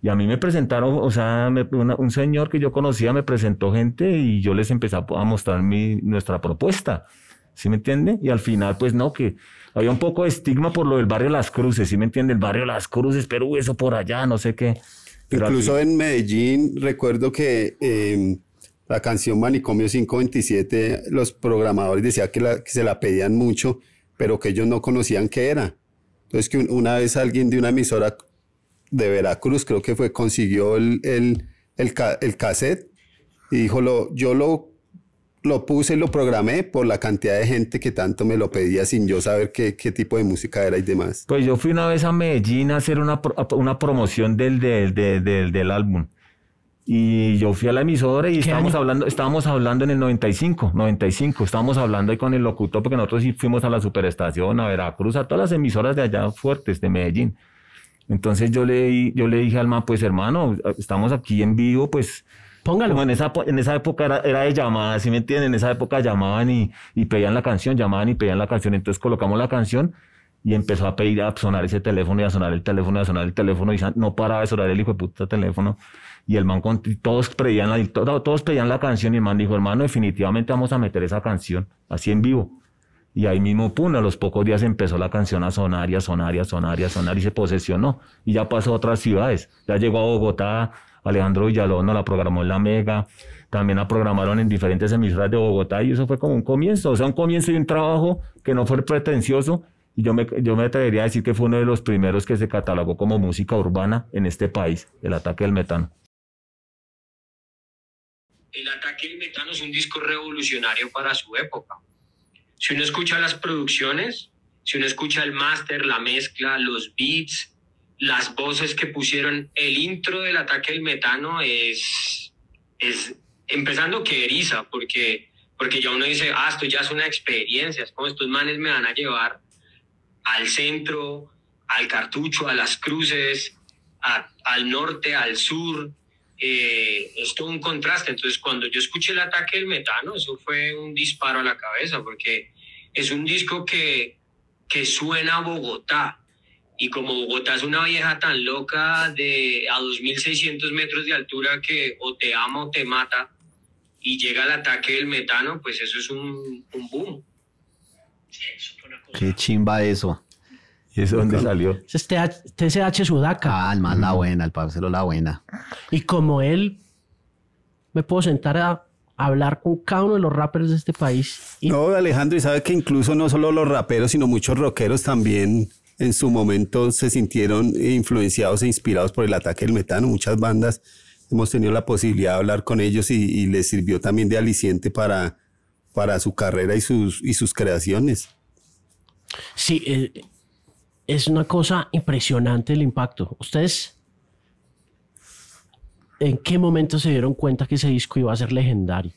Y a mí me presentaron, o sea, me- una- un señor que yo conocía me presentó gente y yo les empecé a, a mostrar mi, nuestra propuesta, ¿sí me entiende? Y al final, pues no, que había un poco de estigma por lo del barrio Las Cruces, ¿sí me entiende? El barrio Las Cruces, pero uy, eso por allá, no sé qué. Pero Incluso en Medellín, recuerdo que eh, la canción Manicomio 527, los programadores decían que, la- que se la pedían mucho, pero que ellos no conocían qué era. Entonces, que un- una vez alguien de una emisora de Veracruz, creo que fue, consiguió el, el, el, el cassette y dijo, lo, yo lo, lo puse y lo programé por la cantidad de gente que tanto me lo pedía sin yo saber qué, qué tipo de música era y demás. Pues yo fui una vez a Medellín a hacer una, una promoción del, del, del- del álbum. Y yo fui a la emisora y ¿Qué estábamos año? hablando, estábamos hablando en el 95, 95, estábamos hablando ahí con el locutor porque nosotros sí fuimos a la superestación, a Veracruz, a todas las emisoras de allá fuertes de Medellín. Entonces yo le, yo le dije al man, pues hermano, estamos aquí en vivo, pues Póngalo. como en esa, en esa época era, era de llamadas, ¿sí me entienden? En esa época llamaban y, y pedían la canción, llamaban y pedían la canción. Entonces colocamos la canción y empezó a pedir a sonar ese teléfono y a sonar el teléfono y a sonar el teléfono y no paraba de sonar el hijo de puta teléfono. Y el man, con- todos pedían la, todos pedían la canción y el man dijo, hermano, definitivamente vamos a meter esa canción así en vivo. Y ahí mismo, pum, a los pocos días empezó la canción a sonar y a sonar y a sonar y a sonar y se posesionó. Y ya pasó a otras ciudades. Ya llegó a Bogotá, Alejandro Villalón la programó en La Mega, también la programaron en diferentes emisoras de Bogotá y eso fue como un comienzo, o sea, un comienzo y un trabajo que no fue pretencioso. Y yo me, yo me atrevería a decir que fue uno de los primeros que se catalogó como música urbana en este país, el ataque del metano. El ataque del metano es un disco revolucionario para su época. Si uno escucha las producciones, si uno escucha el máster, la mezcla, los beats, las voces que pusieron, el intro del ataque del metano es, es empezando que eriza, porque, porque ya uno dice, ah, esto ya es una experiencia, es como estos manes me van a llevar al centro, al cartucho, a las cruces, al norte, al sur. Eh, es todo un contraste. Entonces, cuando yo escuché el ataque del metano, eso fue un disparo a la cabeza, porque es un disco que, que suena a Bogotá. Y como Bogotá es una vieja tan loca de a 2.600 metros de altura que o te ama o te mata, y llega el ataque del metano, pues eso es un, un boom. Qué chimba eso. ¿Y eso dónde salió? Es TSH Sudaca. Ah, el más la buena, el parcero la buena. Y como él, me puedo sentar a hablar con cada uno de los rappers de este país. No, Alejandro, y sabe que incluso no solo los raperos, sino muchos rockeros también en su momento se sintieron influenciados e inspirados por el ataque del metano. Muchas bandas hemos tenido la posibilidad de hablar con ellos y, les sirvió también de aliciente para, para su carrera y sus, y sus creaciones. Sí, eh, es una cosa impresionante el impacto. ¿Ustedes en qué momento se dieron cuenta que ese disco iba a ser legendario?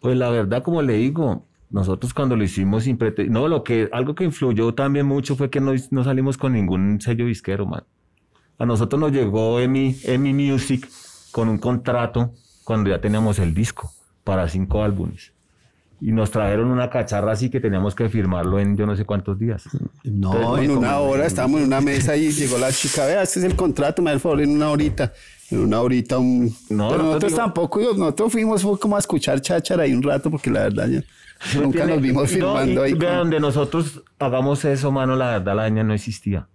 Pues la verdad, como le digo, nosotros cuando lo hicimos sin no, lo que, algo que influyó también mucho fue que no, no salimos con ningún sello disquero, man. A nosotros nos llegó Emi, Emi Music con un contrato cuando ya teníamos el disco para cinco álbumes. Y nos trajeron una cacharra así que teníamos que firmarlo en yo no sé cuántos días. No, en una hora estábamos en una mesa y llegó la chica, vea, este es el contrato, me da el favor en una horita. En una horita, un... No, Pero nosotros tampoco, nosotros fuimos como a escuchar cháchara ahí un rato porque la verdad ya... Nunca nos vimos firmando ahí. donde nosotros hagamos eso, mano, la verdad la daña no existía.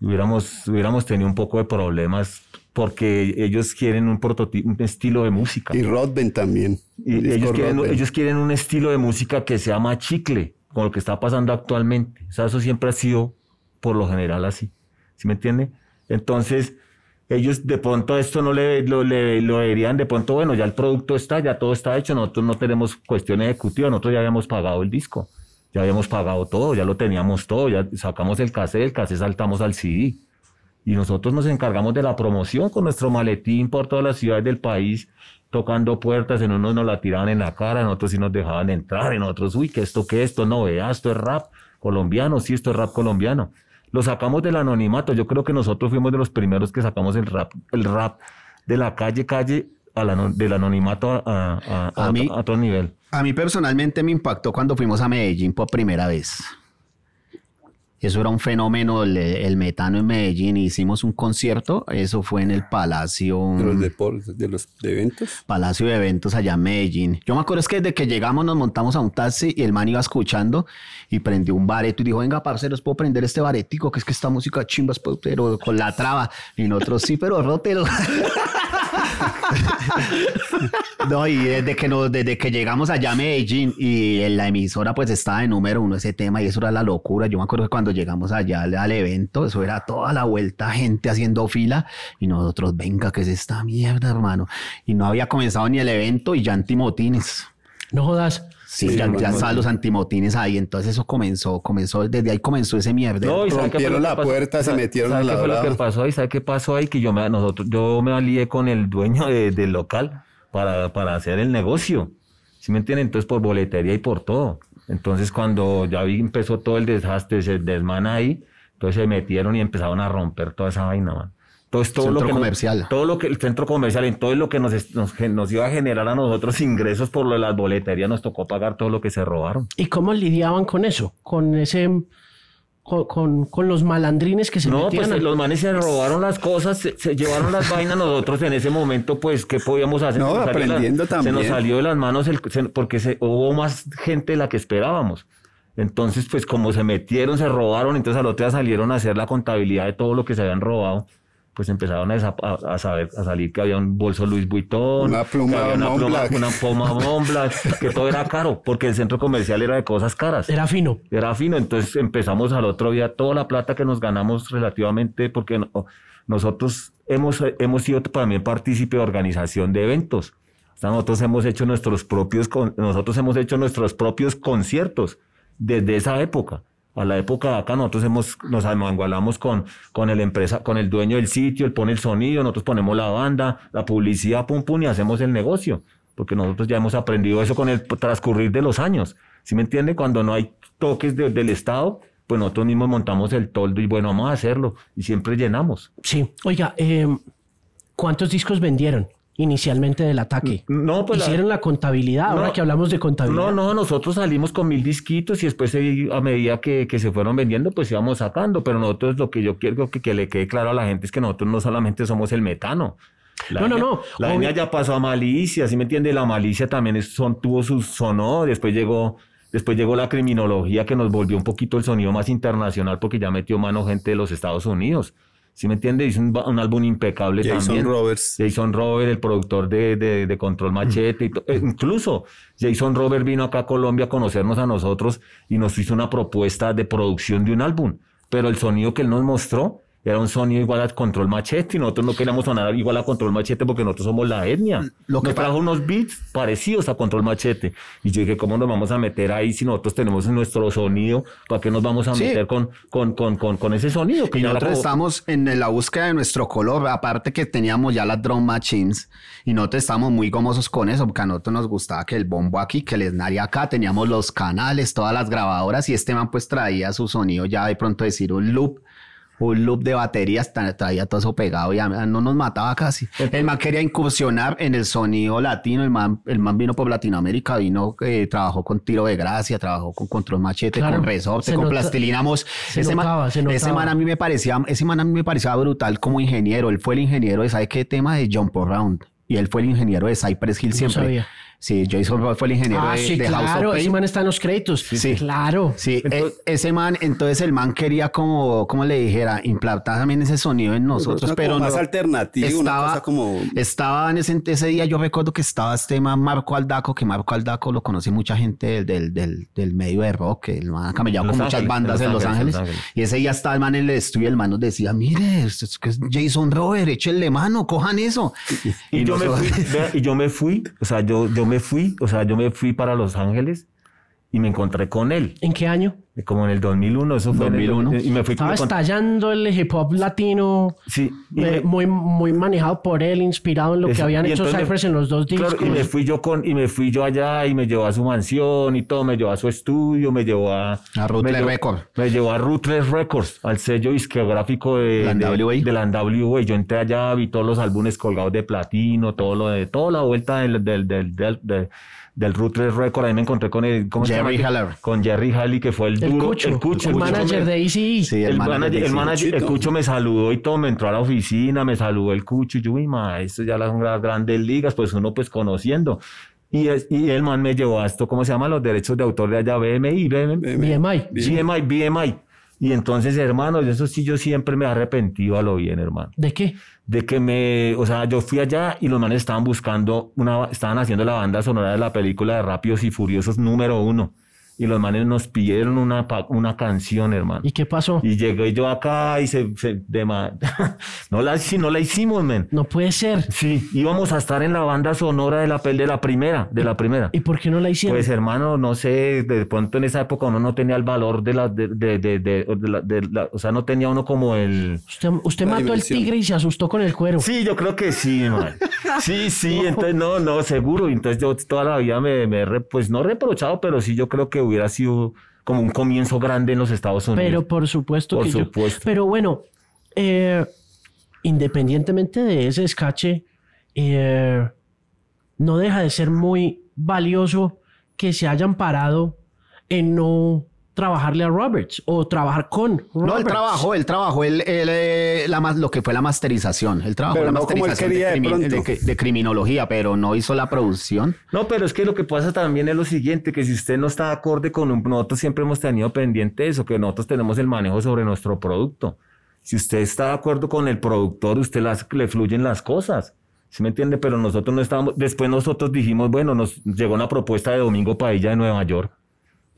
Hubiéramos, hubiéramos tenido un poco de problemas porque ellos quieren un prototipo, un estilo de música. Y Rodben también. Y ellos quieren, ellos quieren, un estilo de música que sea más chicle, con lo que está pasando actualmente. O sea, eso siempre ha sido por lo general así. ¿Sí me entiende? Entonces, ellos de pronto esto no le lo, le, lo verían de pronto, bueno, ya el producto está, ya todo está hecho, nosotros no tenemos cuestión ejecutiva, nosotros ya habíamos pagado el disco, ya habíamos pagado todo, ya lo teníamos todo, ya sacamos el cassette, el cassette saltamos al CD y nosotros nos encargamos de la promoción con nuestro maletín por todas las ciudades del país, tocando puertas, en unos nos la tiraban en la cara, en otros sí nos dejaban entrar, en otros, uy, que esto, que esto, no vea, esto es rap colombiano, sí, esto es rap colombiano. Lo sacamos del anonimato, yo creo que nosotros fuimos de los primeros que sacamos el rap, el rap de la calle, calle, a la, del anonimato a, a, a otro nivel. A mí personalmente me impactó cuando fuimos a Medellín por primera vez. Eso era un fenómeno, el, metano en Medellín. Hicimos un concierto, eso fue en el Palacio. ¿De los deportes, de los eventos? Palacio de Eventos allá en Medellín. Yo me acuerdo es que desde que llegamos nos montamos a un taxi y el man iba escuchando y prendió un bareto y dijo: Venga, parceros, puedo prender este baretico, que es que esta música chimbas, pero con la traba. Y nosotros sí, pero rótelo. no, y desde que, nos, desde que llegamos allá a Medellín y en la emisora pues estaba de número uno ese tema y eso era la locura. Yo me acuerdo que cuando llegamos allá al, evento, eso era toda la vuelta, gente haciendo fila y nosotros, venga, ¿qué es esta mierda, hermano? Y no había comenzado ni el evento y ya antimotines. No jodas. Sí, ya, estaban los antimotines ahí, entonces eso comenzó, comenzó, desde ahí comenzó ese mierda. No, y rompieron la puerta, se metieron a la qué fue lo que pasó ahí? ¿Sabe qué pasó ahí? Que yo me, nosotros, yo me alié con el dueño del local para, para hacer el negocio. ¿Sí me entienden? Entonces por boletería y por todo. Entonces cuando ya vi, empezó todo el desastre, se desmana ahí, entonces se metieron y empezaron a romper toda esa vaina, man. Entonces, todo centro lo que comercial. todo lo que el centro comercial, en todo lo que nos, nos, iba a generar a nosotros ingresos por lo de las boleterías, nos tocó pagar todo lo que se robaron. ¿Y cómo lidiaban con eso? Con ese con, con, los malandrines que se no, metían. No, pues los manes se robaron las cosas, se, llevaron las vainas. Nosotros en ese momento, pues, ¿qué podíamos hacer? No, aprendiendo también. Se nos salió de las manos el, porque se, hubo más gente de la que esperábamos. Entonces, pues como se metieron, se robaron, entonces al otro día salieron a hacer la contabilidad de todo lo que se habían robado pues empezaron a, a- a saber, a salir que había un bolso Louis Vuitton, Una pluma que una pluma, una pluma Montblanc, que todo era caro, porque el centro comercial era de cosas caras. Era fino. Era fino, entonces empezamos al otro día toda la plata que nos ganamos relativamente, porque no- nosotros hemos, hemos sido también partícipe de organización de eventos. O sea, nosotros hemos hecho nuestros propios, con- nosotros hemos hecho nuestros propios conciertos desde esa época. A la época acá nosotros hemos, nos amangualamos con, con el empresa, con el dueño del sitio, él pone el sonido, nosotros ponemos la banda, la publicidad, pum pum, y hacemos el negocio. Porque nosotros ya hemos aprendido eso con el transcurrir de los años. ¿Sí me entiende? Cuando no hay toques de- del Estado, pues nosotros mismos montamos el toldo y bueno, vamos a hacerlo. Y siempre llenamos. Sí. Oiga, eh, ¿cuántos discos vendieron inicialmente del ataque? No, pues Hicieron la, contabilidad, ahora que hablamos de contabilidad. No, no, nosotros salimos con mil disquitos y después eh, a medida que, que se fueron vendiendo, pues íbamos sacando. Pero nosotros lo que yo quiero que, que le quede claro a la gente es que nosotros no solamente somos el metano. La No, no, no, La etnia ya pasó a malicia, ¿sí me entiende? La malicia también es- son, tuvo su sonó, después llegó, después llegó la criminología que nos volvió un poquito el sonido más internacional porque ya metió mano gente de los Estados Unidos. ¿Sí me entiende? Hizo un, álbum impecable Jason también. Roberts. Jason Robert, el productor de, de- de Control Machete. y to- eh, incluso Jason Robert vino acá a Colombia a conocernos a nosotros y nos hizo una propuesta de producción de un álbum. Pero el sonido que él nos mostró era un sonido igual a Control Machete y nosotros no queríamos sonar igual a Control Machete porque nosotros somos la etnia. Lo que nos trajo unos beats parecidos a Control Machete. Y yo dije, ¿cómo nos vamos a meter ahí si nosotros tenemos nuestro sonido? ¿Para qué nos vamos a Sí. meter con, con, con, con, con ese sonido? Que Y nosotros la- estamos en la búsqueda de nuestro color, aparte que teníamos ya las drum machines y nosotros estamos muy gomosos con eso, porque a nosotros nos gustaba que el bombo aquí, que el snare acá, teníamos los canales, todas las grabadoras y este man pues traía su sonido ya de pronto decir un loop. Un loop de baterías, tra- traía todo eso pegado y a- no nos mataba casi. El man quería incursionar en el sonido latino, el man, el man vino por Latinoamérica, vino, eh, trabajó con Tiro de Gracia, trabajó con Control Machete, Claro, con Resorte, con nota- Plastilina Mos. se Ese man- notaba, ese man a mí me parecía, ese man a mí me parecía brutal como ingeniero. Él fue el ingeniero de, ¿sabe qué tema? De Jump Around. Y él fue el ingeniero de Cypress Hill No siempre. sabía. Sí, Jason Ross fue el ingeniero Ah, de, sí, de House claro. of Ese Pain. man está en los créditos. Sí. claro. Sí, Entonces- e- ese man, entonces el man quería como, como le dijera, implantar también ese sonido en nosotros, Una pero más no- alternativo, una cosa como- Estaba en ese, ese día, yo recuerdo que estaba este man Marco Aldaco, que Marco Aldaco lo conoce mucha gente del, del, del, del medio de rock, que el man ha camellado Los con muchas Ángeles, bandas Los en Los Ángeles, y ese día estaba el man en el estudio y el man nos decía, mire, esto es que es Jason Robert, échenle mano, cojan eso. Y, yo me fui, vea, y yo me fui, o sea, yo, yo me fui, o sea, yo me fui para Los Ángeles y me encontré con él, ¿En qué año? como en el 2001, eso fue en el 2001. y me fui Estaba con- estallando el hip hop latino. Sí, y eh, me- muy, muy manejado por él, inspirado en lo que habían y hecho me- Cyphers en los dos discos. Claro, y me fui yo con, y me fui yo allá y me llevó a su mansión y todo, me llevó a su estudio, me llevó a... A Ruthless Records. Me llevó a Ruthless Records, al sello discográfico de La de- NWA. de la NWA. Yo entré allá, vi todos los álbumes colgados de platino, todo lo de, toda la vuelta del, del, del, del, del, Ruthless Record. Ahí me encontré con el, ¿cómo se Jerry llama? Haller. Con Jerry Halley, que fue el, el duro, Cucho, el Cucho, el manager me- de ACE. Sí, el, manager manager, el, manager- el. Cucho me saludó y todo, me entró a la oficina, me saludó el Cucho, y yo, uy, ma, esto ya las las grandes ligas, pues uno pues conociendo. Y, es- y el man me llevó a esto, ¿cómo se llama? Los derechos de autor de allá, BMI, BMI, BMI. BMI, BMI. Y entonces, hermano, de eso sí yo siempre me he arrepentido a lo bien, hermano. ¿De qué? De que me, o sea, yo fui allá y los manes estaban buscando, una, estaban haciendo la banda sonora de la película de Rápidos y Furiosos número uno. Y los manes nos pidieron una, una canción, hermano. ¿Y qué pasó? Y llegué yo acá y se, se de no la si no la hicimos, men. No puede ser. Sí, íbamos a estar en la banda sonora de la pel de la primera, de la primera. ¿Y por qué no la hicieron? Pues hermano, no sé, de pronto en esa época uno no tenía el valor de la, de, de, de, de- de la, de la- o sea, no tenía uno como el... usted usted mató al dimensión. tigre y se asustó con el cuero. Sí, yo creo que sí, man. Sí, sí, entonces no, no, seguro. Entonces yo toda la vida me, me he re- pues no reprochado, pero sí yo creo que hubiera sido como un comienzo grande en los Estados Unidos. Pero por supuesto Por que yo- supuesto. Pero bueno, eh, independientemente de ese escache, eh, no deja de ser muy valioso que se hayan parado en no trabajarle a Roberts o trabajar con Roberts. No, él trabajó, él trabajó el, el, eh, la, mas- lo que fue la masterización. Él trabajó Pero la no masterización crimi- de criminología, pero no hizo la producción. No, pero es que lo que pasa también es lo siguiente, que si usted no está de acorde con un, nosotros siempre hemos tenido pendiente eso, que nosotros tenemos el manejo sobre nuestro producto. Si usted está de acuerdo con el productor, usted las, le fluyen las cosas. ¿Sí me entiende? Pero nosotros no estábamos, después nosotros dijimos, bueno, nos llegó una propuesta de Domingo Padilla de Nueva York,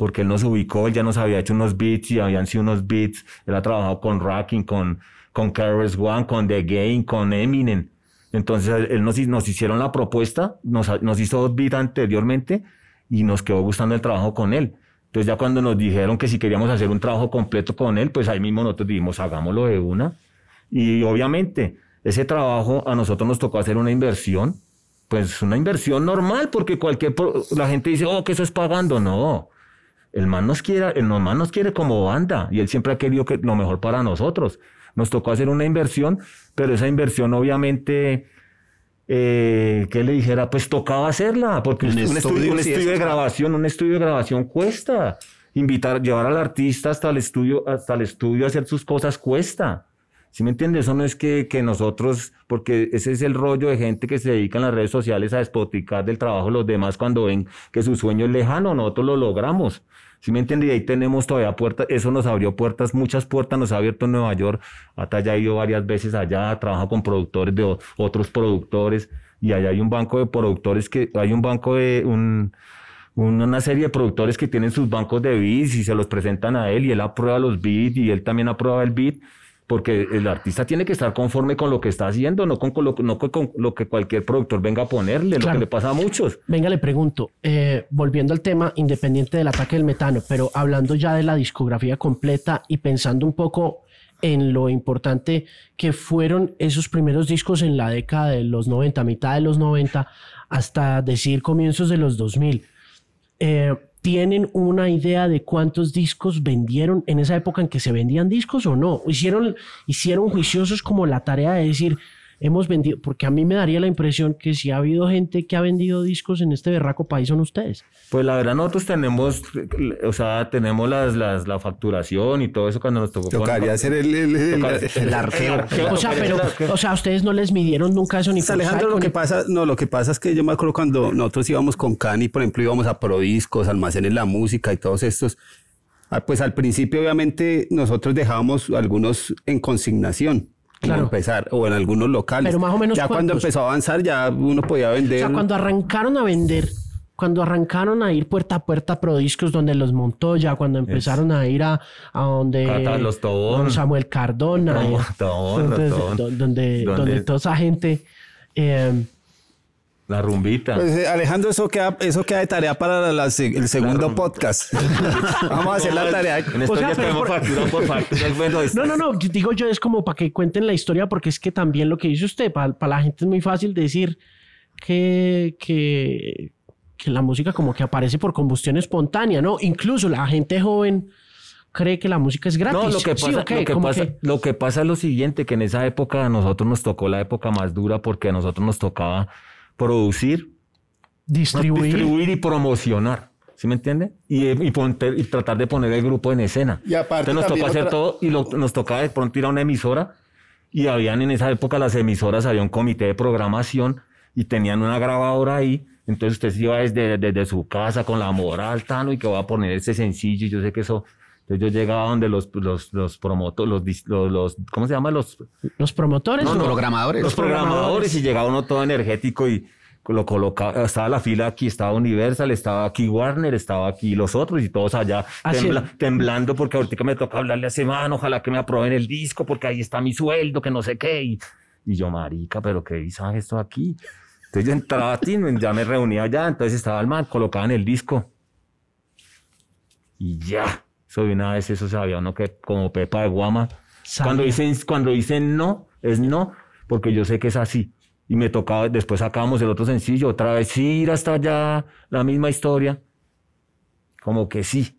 porque él nos ubicó, él ya nos había hecho unos beats y habían sido unos beats, él ha trabajado con Racking, con, con Careless One, con The Game, con Eminem. Entonces él nos, nos hicieron la propuesta, nos, nos hizo dos beats anteriormente y nos quedó gustando el trabajo con él. Entonces ya cuando nos dijeron que si queríamos hacer un trabajo completo con él, pues ahí mismo nosotros dijimos, hagámoslo de una. Y obviamente ese trabajo a nosotros nos tocó hacer una inversión, pues una inversión normal, porque cualquier, la gente dice, oh, que eso es pagando. No, el man nos quiere, el man nos quiere como banda y él siempre ha querido que, lo mejor para nosotros. Nos tocó hacer una inversión, pero esa inversión obviamente, eh, que le dijera, pues tocaba hacerla, porque Un estudio, estudio, un sí, estudio eso de grabación, un estudio de grabación cuesta. Invitar, llevar al artista hasta el estudio, hasta el estudio a hacer sus cosas cuesta. ¿Sí me entiendes? Eso no es que, que nosotros, porque ese es el rollo de gente que se dedica en las redes sociales a despoticar del trabajo de los demás cuando ven que su sueño es lejano, nosotros lo logramos. ¿Sí me entiendes? Y ahí tenemos todavía puertas, eso nos abrió puertas, muchas puertas nos ha abierto en Nueva York. Hasta ya he ido varias veces allá, trabajo con productores de otros productores y allá hay un banco de productores que, hay un banco de, un, un- una serie de productores que tienen sus bancos de beats y se los presentan a él y él aprueba los beats y él también aprueba el beat porque el artista tiene que estar conforme con lo que está haciendo, no con, con lo, no con lo que cualquier productor venga a ponerle, lo que le pasa a muchos. Venga, le pregunto, eh, volviendo al tema independiente del ataque del metano, pero hablando ya de la discografía completa y pensando un poco en lo importante que fueron esos primeros discos en la década de los 90, mitad de los 90, hasta decir comienzos de los 2000. Eh, ¿Tienen una idea de cuántos discos vendieron en esa época en que se vendían discos o no? ¿Hicieron, hicieron juiciosos como la tarea de decir, hemos vendido? Porque a mí me daría la impresión que si ha habido gente que ha vendido discos en este berraco país son ustedes. Pues la verdad nosotros tenemos, o sea, tenemos las, las, la facturación y todo eso cuando nos tocó. Tocaría hacer el, el- el- el arqueo. O sea, pero, o sea, ustedes no les midieron nunca eso ni Pues, Alejandro, lo que pasa, no, lo que pasa es que yo me acuerdo cuando nosotros íbamos con Cani, por ejemplo, íbamos a Prodiscos, Almacenes La Música y todos estos. ah, Pues al principio, obviamente, nosotros dejábamos algunos en consignación. Claro. empezar, o en algunos locales. Pero más o menos Ya cuando empezó a avanzar, ya uno podía O vender. sea, cuando arrancaron a vender, cuando arrancaron a ir puerta a puerta a Prodiscos donde los Montoya, cuando empezaron a ir a, a donde Cata, los Tobón. don Samuel Cardona, Tobón, eh, Tobón, Tobón. donde, Donde- donde toda esa gente eh, La rumbita. Pues, eh, Alejandro, eso queda, eso queda de tarea para la- el segundo podcast. Vamos a hacer la tarea. En estos O sea, días pero tenemos por- factura por factura. Bueno, es- No, no, no, digo yo es como para que cuenten la historia porque es que también lo que dice usted, para, la gente es muy fácil decir que, que, que la música como que aparece por combustión espontánea, ¿no? Incluso la gente joven cree que la música es gratis. No, lo que Sí, pasa, ok, lo que como pasa, que- lo que pasa es lo siguiente, que en esa época a nosotros nos tocó la época más dura porque a nosotros nos tocaba producir, distribuir. distribuir y promocionar. ¿Sí me entiende? Y, y, ponte- y tratar de poner el grupo en escena. Y aparte Entonces nos tocó hacer otra- todo y lo- nos tocaba de pronto ir a una emisora y habían en esa época las emisoras, había un comité de programación y tenían una grabadora ahí. Entonces usted se iba desde, desde su casa con la moral, Tano, y que va a poner ese sencillo. Y yo sé que eso. Entonces yo llegaba donde los, los, los promotores, los, dis- los, los- ¿cómo se llama? Los, Los promotores. No, ¿o? no, programadores. los programadores y llegaba uno todo energético y lo colocaba, estaba la fila aquí, estaba Universal, estaba aquí Warner, estaba aquí los otros y todos allá Así tembla- temblando porque ahorita me toca hablarle a semana, ojalá que me aprueben el disco porque ahí está mi sueldo, que no sé qué. Y, y yo, marica, pero qué hizo esto aquí. Entonces yo entraba a ti, ya me reunía allá, entonces estaba el man, colocaban el disco y ya. De una vez eso sabía uno que como Pepa de Guama. Sabía. Cuando dicen, cuando dicen no, es no, porque yo sé que es así. Y me tocaba, después sacábamos el otro sencillo, otra vez, sí, ir hasta allá, la misma historia. Como que sí.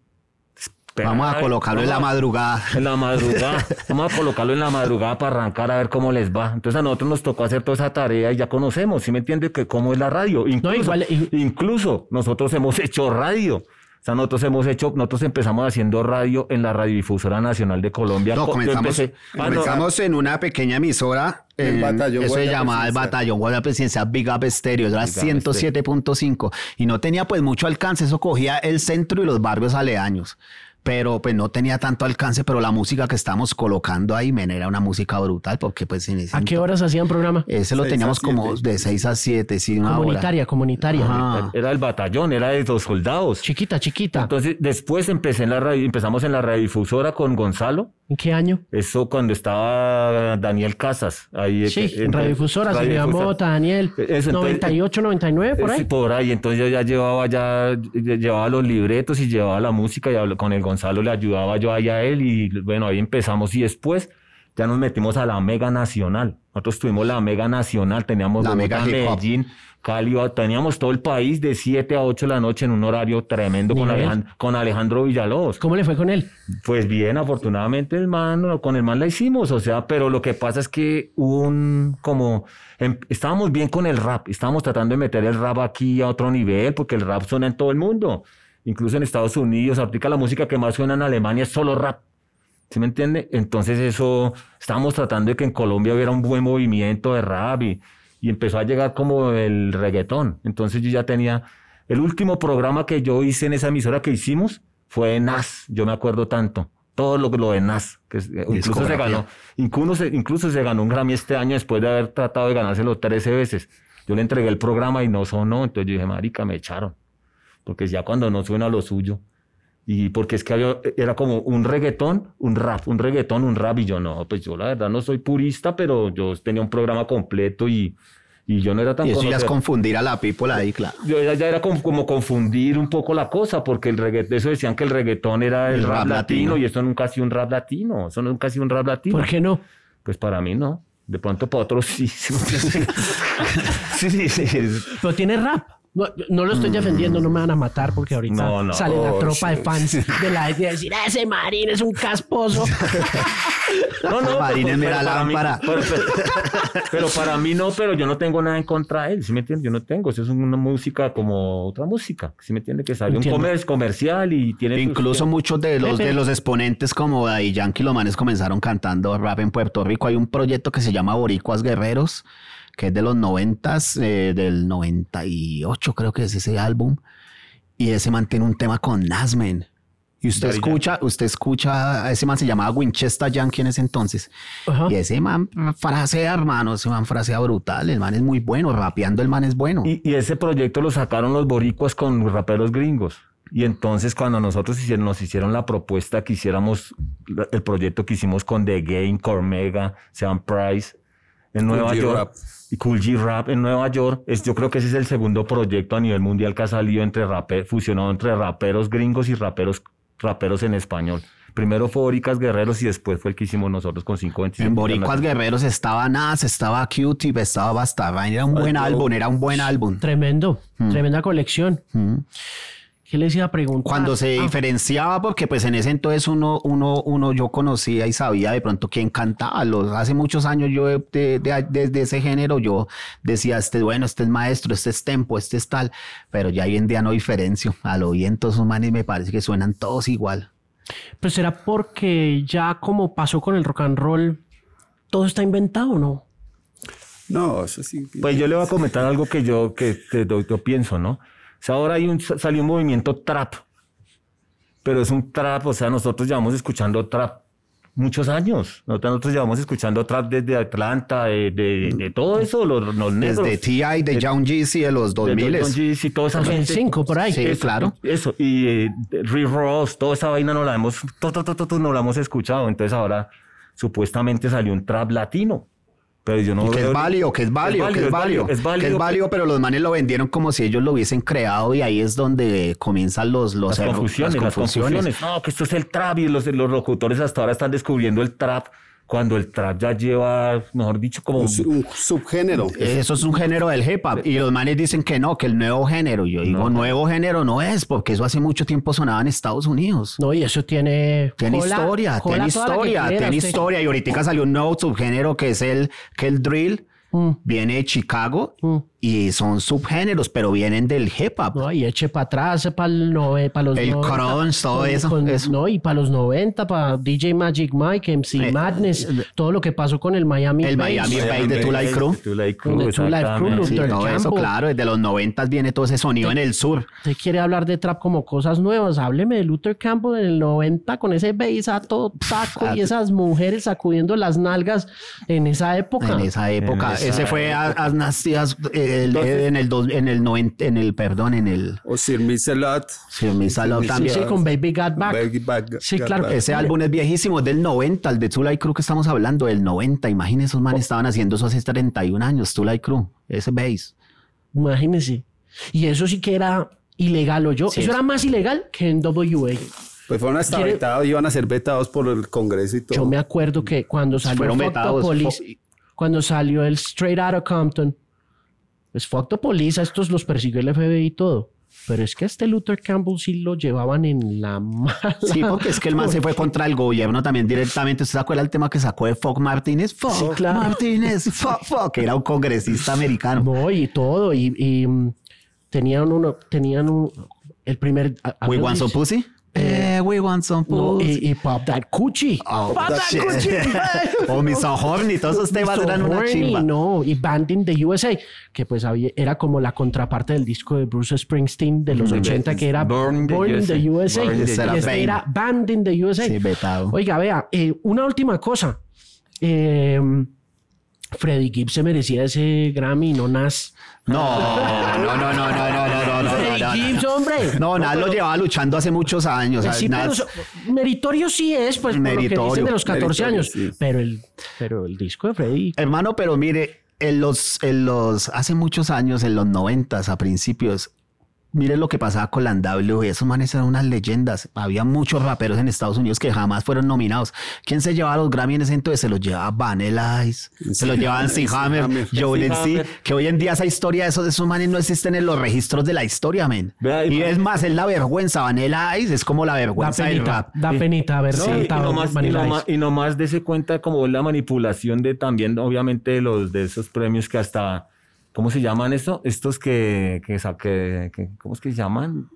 Vamos a colocarlo en la vamos madrugada. En la madrugada. Vamos a colocarlo en la madrugada para arrancar a ver cómo les va. Entonces a nosotros nos tocó hacer toda esa tarea y ya conocemos, ¿sí me entiende? Que cómo es la radio. Incluso, igual- y- incluso nosotros hemos hecho radio. O sea, nosotros hemos hecho, nosotros empezamos haciendo radio en la Radiodifusora Nacional de Colombia. No, comenzamos, Ah, no, comenzamos en una pequeña emisora. El en- Batallón eso se llamaba el. Batallón Guardia Presidencial Big Up Stereo. Era Big Up 107.5. Y no tenía pues mucho alcance. Eso cogía el centro y los barrios aledaños. Pero pues no tenía tanto alcance. Pero la música que estamos colocando ahí, men, era una música brutal. Porque pues en ese ¿A qué horas hacían programa? Ese lo teníamos como de 6 a 7, sí, una hora. Comunitaria, comunitaria. Ajá. era el batallón, era de los soldados. Chiquita, chiquita. Entonces, después empecé en la radio, empezamos en la radiodifusora con Gonzalo. ¿En qué año? Eso cuando estaba Daniel Casas. Ahí, Sí, eh, en Radiodifusora, se. Mota, Daniel. Eso, entonces, 98, 99, por Eh, sí, ahí. por ahí. Entonces yo ya llevaba ya, ya llevaba los libretos y llevaba la música y habl- con el Gonzalo le ayudaba yo ahí a él y bueno, ahí empezamos y después ya nos metimos a la Mega Nacional. Nosotros tuvimos la Mega Nacional, teníamos La Bogotá. Medellín, Cali, teníamos todo el país de 7 a 8 de la noche en un horario tremendo con, Nivel. Alejan- con Alejandro Villalobos. ¿Cómo le fue con él? Pues bien, afortunadamente el man, con el man la hicimos, o sea, pero lo que pasa es que hubo un como, em- estábamos bien con el rap, estábamos tratando de meter el rap aquí a otro nivel, porque el rap suena en todo el mundo, incluso en Estados Unidos, ahorita la música que más suena en Alemania es solo rap, ¿sí me entiende? Entonces eso, estábamos tratando de que en Colombia hubiera un buen movimiento de rap y, y empezó a llegar como el reggaetón, entonces yo ya tenía, el último programa que yo hice en esa emisora que hicimos fue Nas, yo me acuerdo tanto. Todo lo, lo de Nas, que es- incluso se ganó, incluso se, incluso se ganó un Grammy este año después de haber tratado de ganárselo 13 veces. Yo le entregué el programa y no sonó, entonces yo dije, marica, me echaron. Porque ya cuando no suena lo suyo. Y porque es que había- era como un reggaetón, un rap, un reggaetón, un rap. Y yo no, pues yo la verdad no soy purista, pero yo tenía un programa completo y, y yo no era tan Y eso ya es confundir a la people ahí, claro. Yo ya, ya era como, como confundir un poco la cosa, porque el reggaetón, eso decían que el reggaetón era el, El rap, rap latino, latino. y eso nunca ha sido un rap latino, eso nunca ha sido un rap latino. ¿Por qué no? Pues para mí no, de pronto para otros sí. sí, sí, sí. Pero tiene rap. No, no lo estoy defendiendo, no me van a matar porque ahorita No, no. sale la Oh, tropa de fans de la de decir, ese marín es un casposo. No, no, Marín en pero la para mí- lámpara. pero, pero- pero para mí no, pero yo no tengo nada en contra de él, ¿sí me entiendes? Yo no tengo, eso es una música como otra música, ¿sí me entiende? Que sale un comer, comercial y tiene... sus- Incluso muchos de los, de los exponentes como Daddy Yankee y los manes comenzaron cantando rap en Puerto Rico. Hay un proyecto que se llama Boricuas Guerreros, que es de los noventas, eh, del 98 creo que es ese álbum. Y ese man tiene un tema con Nasmen. Y usted Daddy escucha, usted escucha, a ese man se llamaba Winchester Yankee en ese entonces. Ajá. Y ese man frasea, hermano, ese man frasea brutal. El man es muy bueno, rapeando el man es bueno. Y, y ese proyecto lo sacaron los boricuas con raperos gringos. Y entonces cuando nosotros hicieron, nos hicieron la propuesta que hiciéramos el proyecto que hicimos con The Game, Cormega, Sean Price en Cool Nueva G York Rap. y Cool G Rap en Nueva York, es, yo creo que ese es el segundo proyecto a nivel mundial que ha salido entre fusionado entre raperos gringos y raperos, raperos en español. Primero fue Boricas Guerreros y después fue el que hicimos nosotros con 527. En Boricuas Guerreros estaba Nas, estaba Q-Tip, estaba Basta. Era un buen álbum, era un buen álbum. Tremendo, tremenda colección. Mm. ¿Qué les iba a preguntar? Cuando se Ah, diferenciaba, porque pues en ese entonces uno, uno, uno yo conocía y sabía de pronto quién cantaba. Los, hace muchos años yo de, de- de- desde ese género yo decía, este bueno, este es maestro, este es tempo, este es tal, pero ya hoy en día no diferencio. A lo bien todos esos manes me parece que suenan todos igual. Pues será porque ya como pasó con el rock and roll, todo está inventado, ¿no? No, eso sí. Pues yo le voy a comentar algo que yo, que, yo pienso, ¿no? O sea, ahora hay un, salió un movimiento trap, pero es un trap, o sea, nosotros llevamos escuchando trap muchos años. Nosotros, nosotros llevamos escuchando trap desde Atlanta, de, de, de todo eso, los, los negros. Desde T.I., de Young Jeezy, de los de 2000 Don G's y toda esa gente. 2005 por ahí. Sí, Eso, claro. Eso, y eh, Rick Ross, toda esa vaina no la hemos, to, to, to, to, to, no la hemos escuchado. Entonces ahora supuestamente salió un trap latino. Pero yo no Y que es válido, que es válido, que es válido, es válido, que es válido, pero los manes lo vendieron como si ellos lo hubiesen creado y ahí es donde comienzan los, los las confusiones, las confusiones. No, que esto es el trap y los, los locutores hasta ahora están descubriendo el trap cuando el trap ya lleva, mejor dicho, como... Un, su- un subgénero. Eso es un género del hip hop y los manes dicen que no, que el nuevo género. Yo digo, nuevo género no es, porque eso hace mucho tiempo sonaba en Estados Unidos. No, y eso tiene... Tiene historia, tiene historia, quiera tiene usted. historia. Y ahorita salió un nuevo subgénero que es el, que el drill. Mm, Viene de Chicago mm. Y son subgéneros, pero vienen del hip hop. No, y eche para atrás, para los El 90, crunch, todo con- eso, con- eso. No, y para los 90, para DJ Magic Mike, MC Eh, Madness, todo lo que pasó con el Miami El Bass. Miami Bass de Two Light Crew. Two Con el Two Crew. Sí, Luther todo eso, claro, desde los noventas viene todo ese sonido en el sur. Usted quiere hablar de trap como cosas nuevas, hábleme de Luther Campbell en el 90 con ese bass a todo taco y esas mujeres sacudiendo las nalgas en esa época. En esa época. En esa Ese fue a- As Nastias eh, el- en el dos- en el 90, en el perdón, en el O Sir salió Sí, Sí, también. sí, con Baby Got Back. Baby Back- Sí, Got claro. Back. Ese álbum es viejísimo, es del 90, el de Light Crew que estamos hablando, del 90. Imagínense, esos manes estaban haciendo eso hace 31 años, Light Crew, ese bass. Imagínese. Y eso sí que era ilegal, o yo. Sí, eso es- era más ilegal que en WA. Pues fueron hasta ¿Quiere- vetados, iban a ser vetados por el Congreso y todo. Yo me acuerdo que cuando salió Fueron Fuck the vetados. Cuando salió el Straight Outta Compton, pues the Police, a estos los persiguió el FBI y todo. Pero es que a este Luther Campbell sí lo llevaban en la mala. Sí, porque es que el man se fue contra el gobierno también directamente. ¿Usted se acuerda el tema que sacó de Fock Martínez? Fock Sí, claro. Martínez, Fock, Fock, que era un congresista americano. No, y todo. Y, y, mm, tenían uno, tenían un, el primer. We want some pussy? Eh, we want some No, pussy. y, y Pop That Coochie. Oh, Pop That shit. Coochie. o Miss Horny, todos esos temas Mr. eran una chimba. No, y Band in the USA, que pues había, era como la contraparte del disco de Bruce Springsteen de los 80, que era Born in the Born in the USA. Born the y USA. este era Band in the USA. Sí, vetado. Oiga, vea, eh, una última cosa. Eh, Freddie Gibbs se merecía ese Grammy, no Nas. No, no, no, no, no, no, no, no, no, no. Gibbs, hombre. No, Nas lo llevaba luchando hace muchos años. Pues sí, pero Nas- so- meritorio sí es, pues por lo que Meritorio, dicen de los 14 meritorio, años. sí. Pero, el, pero el disco de Freddie Hermano, pero mire, en los, en los, hace muchos años, en los noventas, a principios, mire lo que pasaba con la NWA. Esos manes eran unas leyendas. Había muchos raperos en Estados Unidos que jamás fueron nominados. ¿Quién se llevaba los Grammy en ese entonces? Se los llevaba Vanilla Ice, se los llevaban Sí, C. Hammer. Joel que hoy en día esa historia de esos, de esos manes no existen en los registros de la historia, men. Y- Y es más, es la vergüenza. Vanilla Ice es como la da vergüenza del penita, rap. da penita haber No, y, nomás, y, nomás, Ice. y nomás dése cuenta como la manipulación de también, obviamente, los de esos premios que hasta, ¿cómo se llaman esto? Estos que, que, que, que- ¿cómo es que se llaman?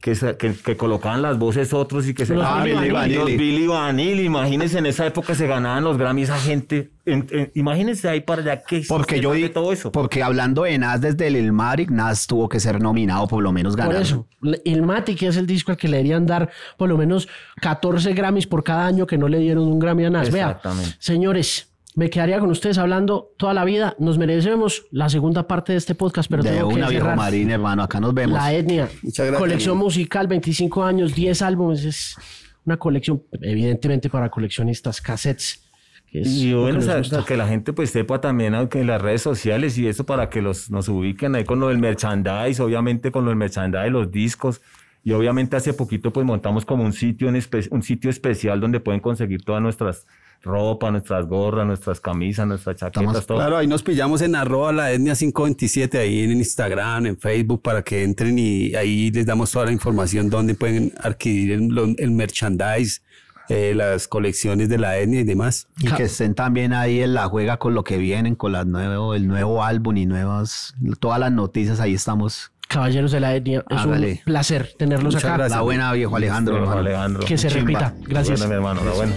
Que, que, que colocaban las voces otros y que se Los Ah, Billy Vanilli. Los Billy Vanilli, imagínense en esa época se ganaban los Grammy esa gente. En- en- imagínense ahí para allá que Porque yo de todo eso. porque hablando de Nas desde el Ilmatic, Nas tuvo que ser nominado, por lo menos ganar. Por eso, el Mati, que es el disco al que le deberían dar por lo menos 14 Grammys por cada año que no le dieron un Grammy a Nas. Vea, señores, me quedaría con ustedes hablando toda la vida. Nos merecemos la segunda parte de este podcast, pero de tengo que una viejo cerrar. marín, hermano. Acá nos vemos. La etnia. Muchas gracias, Colección amigo. musical, 25 años, 10 álbumes. Es una colección, evidentemente, para coleccionistas, cassettes. que es Y que bueno, nos o sea, que la gente pues sepa también aunque en las redes sociales y eso para que los, nos ubiquen ahí con lo del merchandise, obviamente con lo del merchandise, los discos. Y obviamente hace poquito pues montamos como un sitio, en espe- un sitio especial donde pueden conseguir todas nuestras ropa, nuestras gorras, nuestras camisas, nuestras chaquetas, Estamos- todo. Claro, ahí nos pillamos en arroba la etnia 527, ahí en Instagram, en Facebook, para que entren y ahí les damos toda la información donde pueden adquirir el, el merchandise, eh, las colecciones de la etnia y demás. Y que estén también ahí en la juega con lo que vienen, con las nuevo, el nuevo álbum y nuevas, todas las noticias, ahí estamos. Caballeros de la etnia, es Hágale. un placer tenerlos Muchas acá. gracias. La buena viejo Alejandro. Hermano. Alejandro. Que se Chimba. repita. Gracias. Bueno, mi hermano, la buena.